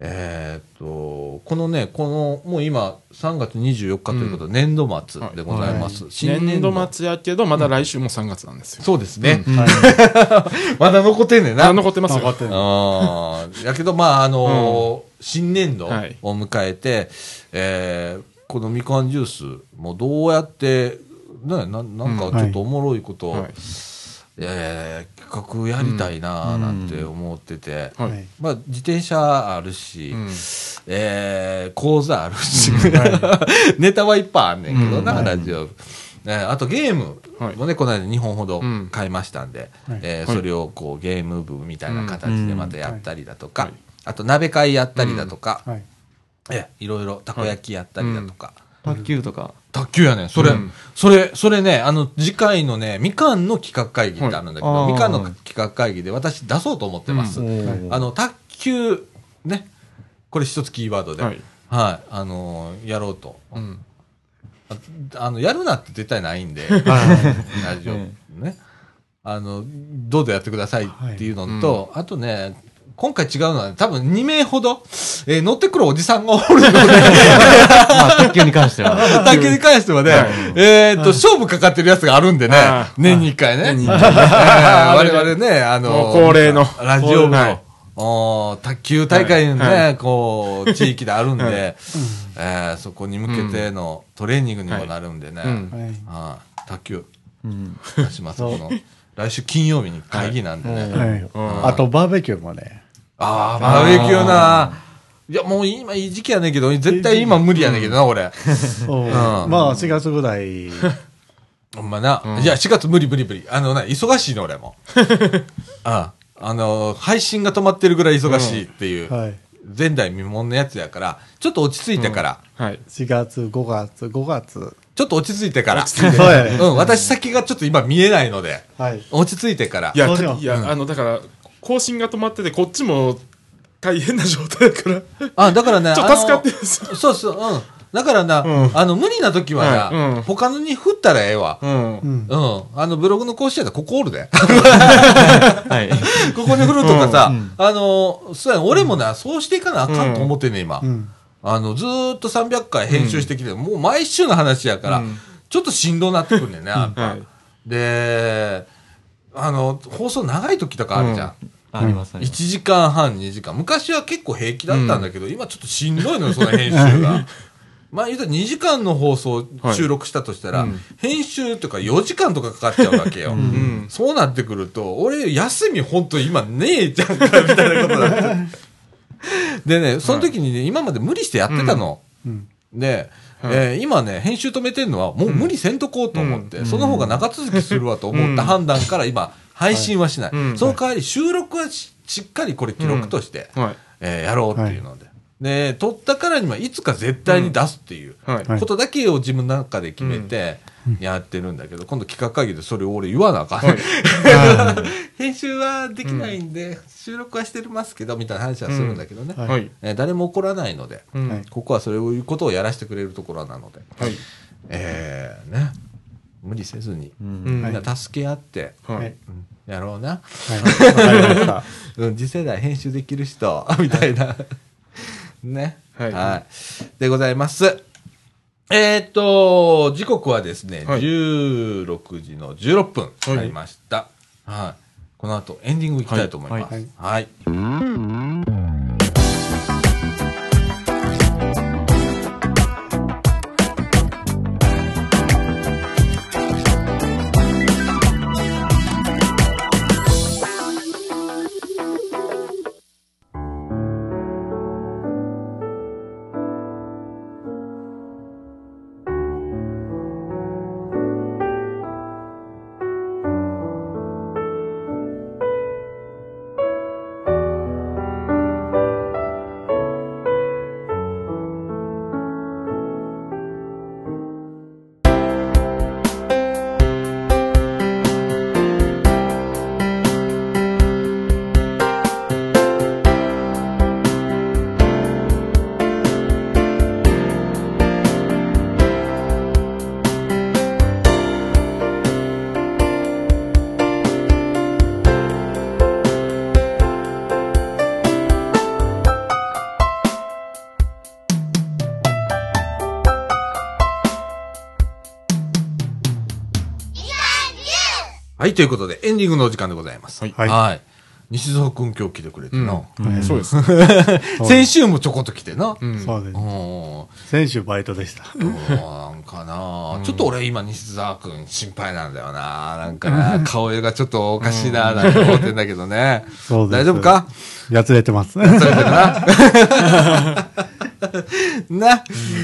えーっとこのねこのもう今3月24日ということで、年度末でございます。新年度末やけど、まだ来週も3月なんですよ。そうですね。は まだ残ってんねんな。あ、残ってますよ。い。分かってる。あーやけど、まあ、あのー新年度をはい迎えて、えーこのみかんジュースもどうやって、ね、ななんかちょっとおもろいことを、はいえー企画やりたいななんて思ってて、はい。はいまあ、自転車あるし、うん。えー講座あるし、ネタはいっぱいあんねんけどな、ラジオ。えーあとゲームもね、この間2本ほどうん。買いましたんで、はい。はい。えーそれをこうゲーム部みたいな形でまたやったりだとか、はい。あと鍋会やったりだとか、はい。えいろいろたこ焼きやったりだとか、卓球とか。卓球やねんそれ、うんそれ、それね、あの、次回のね、みかんの企画会議ってあるんだけど、はいみかんの企画会議で私出そうと思ってます。うんあの、卓球、ね、これ一つキーワードで、ははいい、あのーやろうと。うんああの、やるなって絶対ないんで、はい。ラジオね。あの、どうぞやってくださいっていうのと、あとね、今回違うのは、ね、多分2名ほど、えー乗ってくるおじさんがおるので、まあ、卓球に関しては。卓球に関してはね、はい。えーっと、勝負かかってるやつがあるんでねあ、年に1回ね。我々ね、あの、恒例の。ラジオ部はい。の、おー卓球大会ね、はい。はこう、地域であるんで、はい。えーそこに向けてのトレーニングにもなるんでね、はい。卓球。うん。出します。この、来週金曜日に会議なんでね。はい。うん。あと、バーベキューもね。ああ、バーベキューな。いや、もう今いい時期やねんけど、絶対今無理やねんけどな、俺。うんまあ、4月ぐらい。ほんまな。いや、4月無理無理無理。あのな、忙しいの、俺も。あ あの、配信が止まってるぐらい忙しいっていう、はい。前代未聞のやつやから、ちょっと落ち着いてから、はい。4月、5月、5月。ちょっと落ち着いてから、そうん、私先がちょっと今見えないので、はい。落ち着いてからい、や、いや、あの、だから、更新が止まってて、こっちも大変な状態だから、ちょあ、だからね、っと助かってるんですよ。あのそうそう、うん。だからな、んあの、無理な時はな、はいうん他のに振ったらええわ。うん。うん。うん。あの、ブログの講師やったらここおるで。はい。ここに振るとかさ、あの、そうやね俺もな、そうしていかなあかんと思ってんね、今。うん。あの、ずーっと300回編集してきて、もう毎週の話やから、うんちょっとしんどなってくんねんね、やっぱ。はいで、あの、放送長い時とかあるじゃん。ありますね。1時間半、2時間。昔は結構平気だったんだけど、今ちょっとしんどいのよ、その編集が。まあ言うたら2時間の放送はい収録したとしたら、うん編集とか4時間とかかかっちゃうわけよ。うん。そうなってくると、俺、休み本当今ねえじゃんか、みたいなことになって。でね、その時にね、今まで無理してやってたの。うん。で、はいえー今ね、編集止めてんのは、もう無理せんとこうと思って、その方が長続きするわと思った判断から今、配信はしない。うん。その代わり収録はししっかりこれ記録として、はい。えーやろうっていうので。で、撮ったからにはいつか絶対に出すっていうことだけを自分の中で決めてやってるんだけど、今度企画会議でそれを俺言わなあかん。はい 編集はできないんで、収録はしてますけど、みたいな話はするんだけどね。はいはい。えー誰も怒らないので、ここはそういうことをやらせてくれるところなので、はい。えーね、無理せずに、うんうんみんな助け合って、ははいい。やろうな。はい。次世代編集できる人、みたいな。ね。はいでございます。えっ、と、時刻はですね、はい16時の16分になりました。はい。この後、エンディングいきたいと思います。はいはい。はい、ということで、エンディングのお時間でございます。はいはい西澤くん今日来てくれてな。はいそうです。先週もちょこっと来てな。うんそうですう。ん。先週バイトでした。なんかな、ちょっと俺今西澤くん心配なんだよな。なんかな、顔色がちょっとおかしいな、なんて思ってんだけどね。そうです。大丈夫か？やつれてます。それでな。な。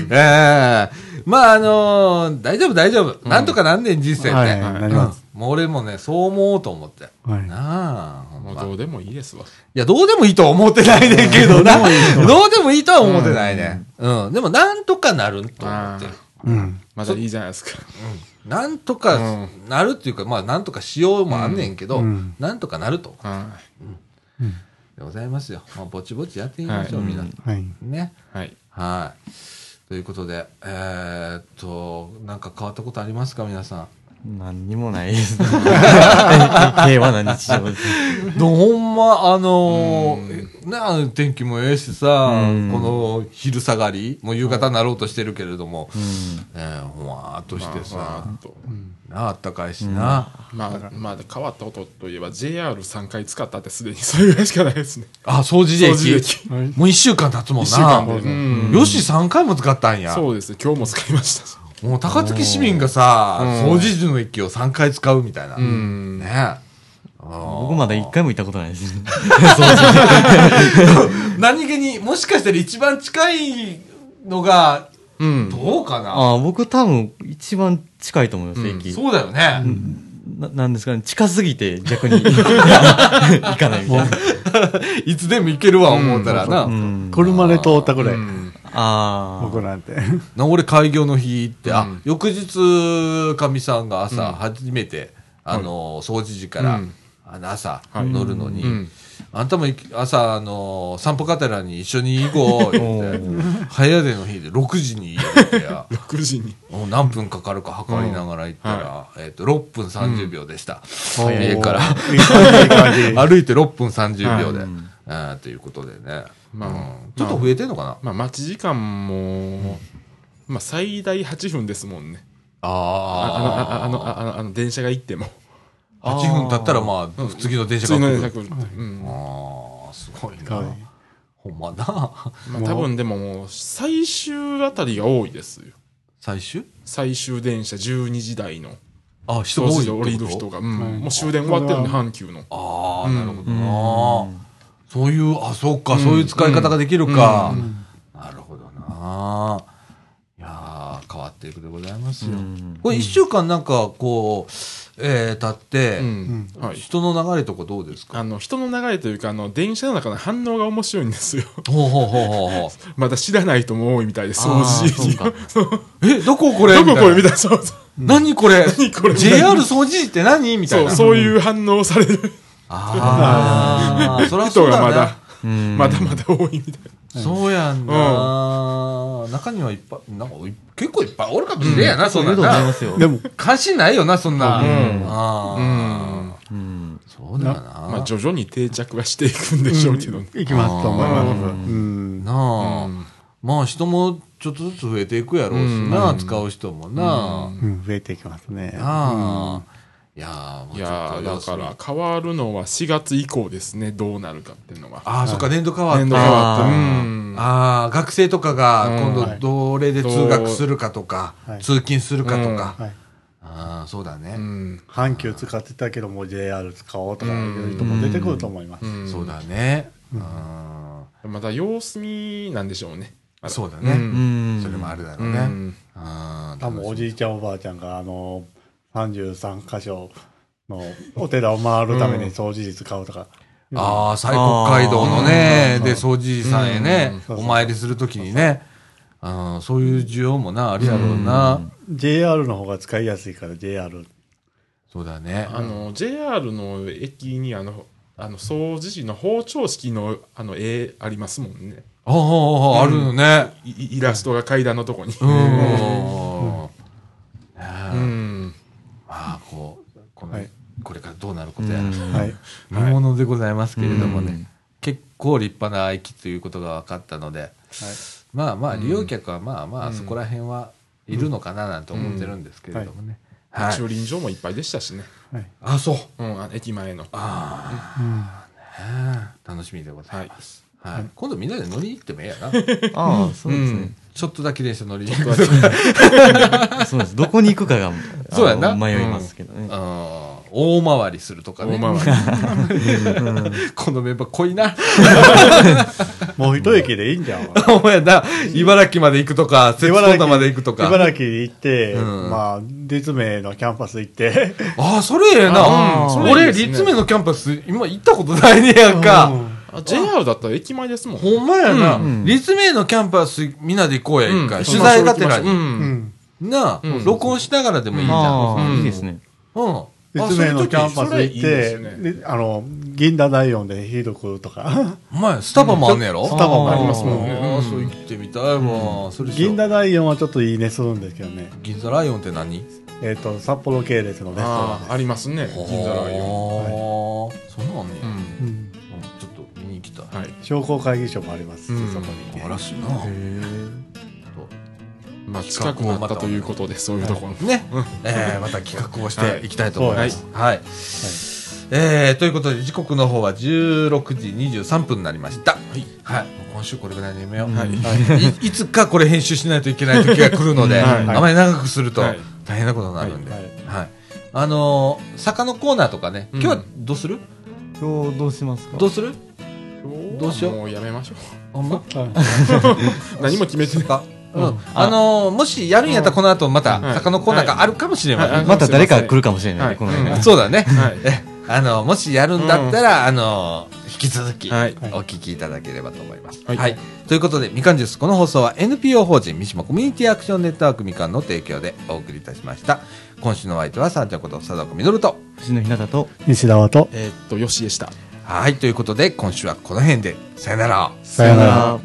ええまああのー大丈夫大丈夫。なんとかなんねん人生って。はいなりますうんもう俺もね、そう思おうと思って。はいなあ。ほんまもうどうでもいいですわ。いや、どうでもいいとは思ってないねんけどな。どうでもいいとは思ってないね。うん。でも、なんとかなると思ってる。うん。まだいいじゃないですか。なんとかうんなるっていうか、まあ、なんとかしようもあんねんけど、うんなんとかなると。はでございますよ。まあ、ぼちぼちやっていきましょう、はいみんな。はい。ね。い。はい。はい。ということで、えーっと、なんか変わったことありますか、皆さん？何にもないです。平和な日常です。ほんま、あのー、なあ、天気もええしさ、うんこの昼下がり、もう夕方になろうとしてるけれども、うんえーほわーっとしてさ、まあまあとなああったかいしな。まあ、まあ、変わったことといえば JR3 回使ったってすでにそれぐらいしかないですね。あ、掃除でもう一週間経つもん。な。うんよし、3回も使ったんや。そうですね。今日も使いましたし。もう高槻市民がさ、うん掃除時の駅を3回使うみたいな。うん。ねえ。僕まだ一回も行ったことないです。何気に、もしかしたら一番近いのが、うん。どうかな、ああ、僕多分一番近いと思います、うん。駅。そうだよね。ななんですかね、近すぎて逆に 行かないみたいな。いつでも行けるわ、思ったらな。うん。車で通ったぐらい。うん。あ僕なんて。な俺開業の日行って、あうん、翌日、かみさんが朝、うん。初めて、あの、掃除時から、うん。あの朝、はい。乗るのに、うんあんたも朝、あの、散歩がてらに一緒に行こう、言って、早出の日で6時に家出てや、6時に。もう何分かかるか測りながら行ったら、えっ、と、6分30秒でした。うん家から。歩いて6分30秒で。はいということでね。まあうんちょっと増えてんのかな、まあ、待ち時間も、まあ、最大8分ですもんね。あああの、あの、あの、あの、電車が行っても。あ。8分経ったら、まあ、次の電車が来る。来る。ああ、すごいな。はいほんまな。まあ、多分でももう、最終あたりが多いですよ。最終？最終電車12時台の。あ、人が多い降りる人が。うん。はいもう終電終わってるんで、阪急の。ああ、うんなるほどな。そういう、あ、そうか、そういう使い方ができるか。なるほどな。いやー変わっていくでございますよ。うんこれ一週間なんか、こう、えー、立って、うん。はい。人の流れとかどうですか？あの、人の流れというか、あの、電車の中の反応が面白いんですよ。ほうほうほうほうほう。まだ知らない人も多いみたいで、掃あー除時。そうか え、どここれ？どここれ？みみたいな。そうそうな何これ？何これ ?JR 掃除時って何？みたいそう、な。そういう反応をされるああ、そらそうだね人がまだ。、うんまだまだ多いみたいそうやんな、中にはいっぱい、なんかい結構いっぱいおるかもしれんやな、そんいるなんな。と思いますよ。でも、関心ないよな、そんな。んああ、な。うん。そうだよな。まあ、徐々に定着はしていくんでしょうけど。行きますと思います。うん。なあ、まあ人もちょっとずつ増えていくやろうしな、使う人もな。うん、増えていきますね。なあ、いやいやーだから変わるのは4月以降ですね、どうなるかっていうのは。ああ、そっか、年度変わって。年度変わって。あーうん。ああ、学生とかが今度はいどれで通学するかとか、はい通勤するかとか。はい。ああ、そうだね、うん。阪急使ってたけども JR 使おうとかいう人も出てくると思います。うんそうだね。うんまだ様子見なんでしょうね。そうだねうん。それもあるだろうね。うん多分おじいちゃんおばあちゃんがあの33箇所のお寺を回るために掃除機使うとか、ああ、西国街道のね、で、掃除さんへね、うんお参りするときにね、あーそういう需要もな、あるやろうな。JR の方が使いやすいから JR そうだね。あの、JR の駅にあの、あの、掃除機の包丁式のあの絵ありますもんね。ああ、あるよね。いイイラストが階段のとこに。うん。うん。まあ、こう、このはい、これからどうなることやら。はい 見ものでございますけれどもねうん、結構立派な駅ということが分かったので、まあまあ、利用客はまあまあ、そこら辺はいるのかななんて思ってるんですけれどもね。はい。駐輪場もいっぱいでしたしね。あ、そう。うん、駅前の。あうんあ、楽しみでございます。はい。今度みんなで乗りに行ってもええやな。ああ、そうですね。ちょっとだけ電車乗りに行く。そうです。どこに行くかが、そうやな迷いますけどね。あー大回りするとかね。大回り。このメンバー濃いな。もう一駅でいいんじゃん。お前だ、茨木まで行くとか、摂津富田まで行くとか。茨木行って、うんまあ、立命のキャンパス行って、ああ、それええあな。俺、立命のキャンパス、今行ったことないねやんか。あ JR だったら駅前ですもん。ほんまやな。うん立命のキャンパス、みんなで行こうや、一回。うん取材がてらう。に。うんん。なあ、うん録音しながらでもいいじゃん。いいですね。うん。立命のキャンパス行って、あの、銀座大音でヒード食うとか、お前、スタバもあんねやろ？スタバもありますもんねああ、そう行ってみたいわ。それしよう銀座大音はちょっといいねするんですけどね。銀座ライオンって何？えっ、と、札幌系列のレストラああ、ありますね。銀座ライオン。ああ、そんなんねや。うん。商工会議所もあります、うんそこに。あらしいな。まあ、近くなったということで、そういうところ。ね、えーまた企画をしていきたいと思います。ははい。えーということで、時刻の方は16時23分になりました。はい。はい。今週これぐらいでやめよう。はい。いいつかこれ編集しないといけない時が来るので、はいあまり長くするとはい大変なことになるんで。ははいい。あのー坂のコーナーとかね、うん今日はどうする？今日どうしますか？どうする？どうしようもうやめましょほんまう。何も決めてない。か。うん。あのーもしやるんやったらこの後またはい坂のコーナーがあるかもしれません。はいまた誰か来るかもしれないね、はいこの辺が。そうだね。はい。え、あの、もしやるんだったら、あの、引き続き、はいお聞きいただければと思います。はいはい。ということで、みかんジュース、この放送は NPO 法人三島コミュニティアクションネットワークみかんの提供でお送りいたしました。今週のお相手は、さあちゃんこと、佐藤みのると。星野ひなたと、西田と、えーっと、よしでした。はい。ということで、今週はこの辺で、さよなら。さよなら。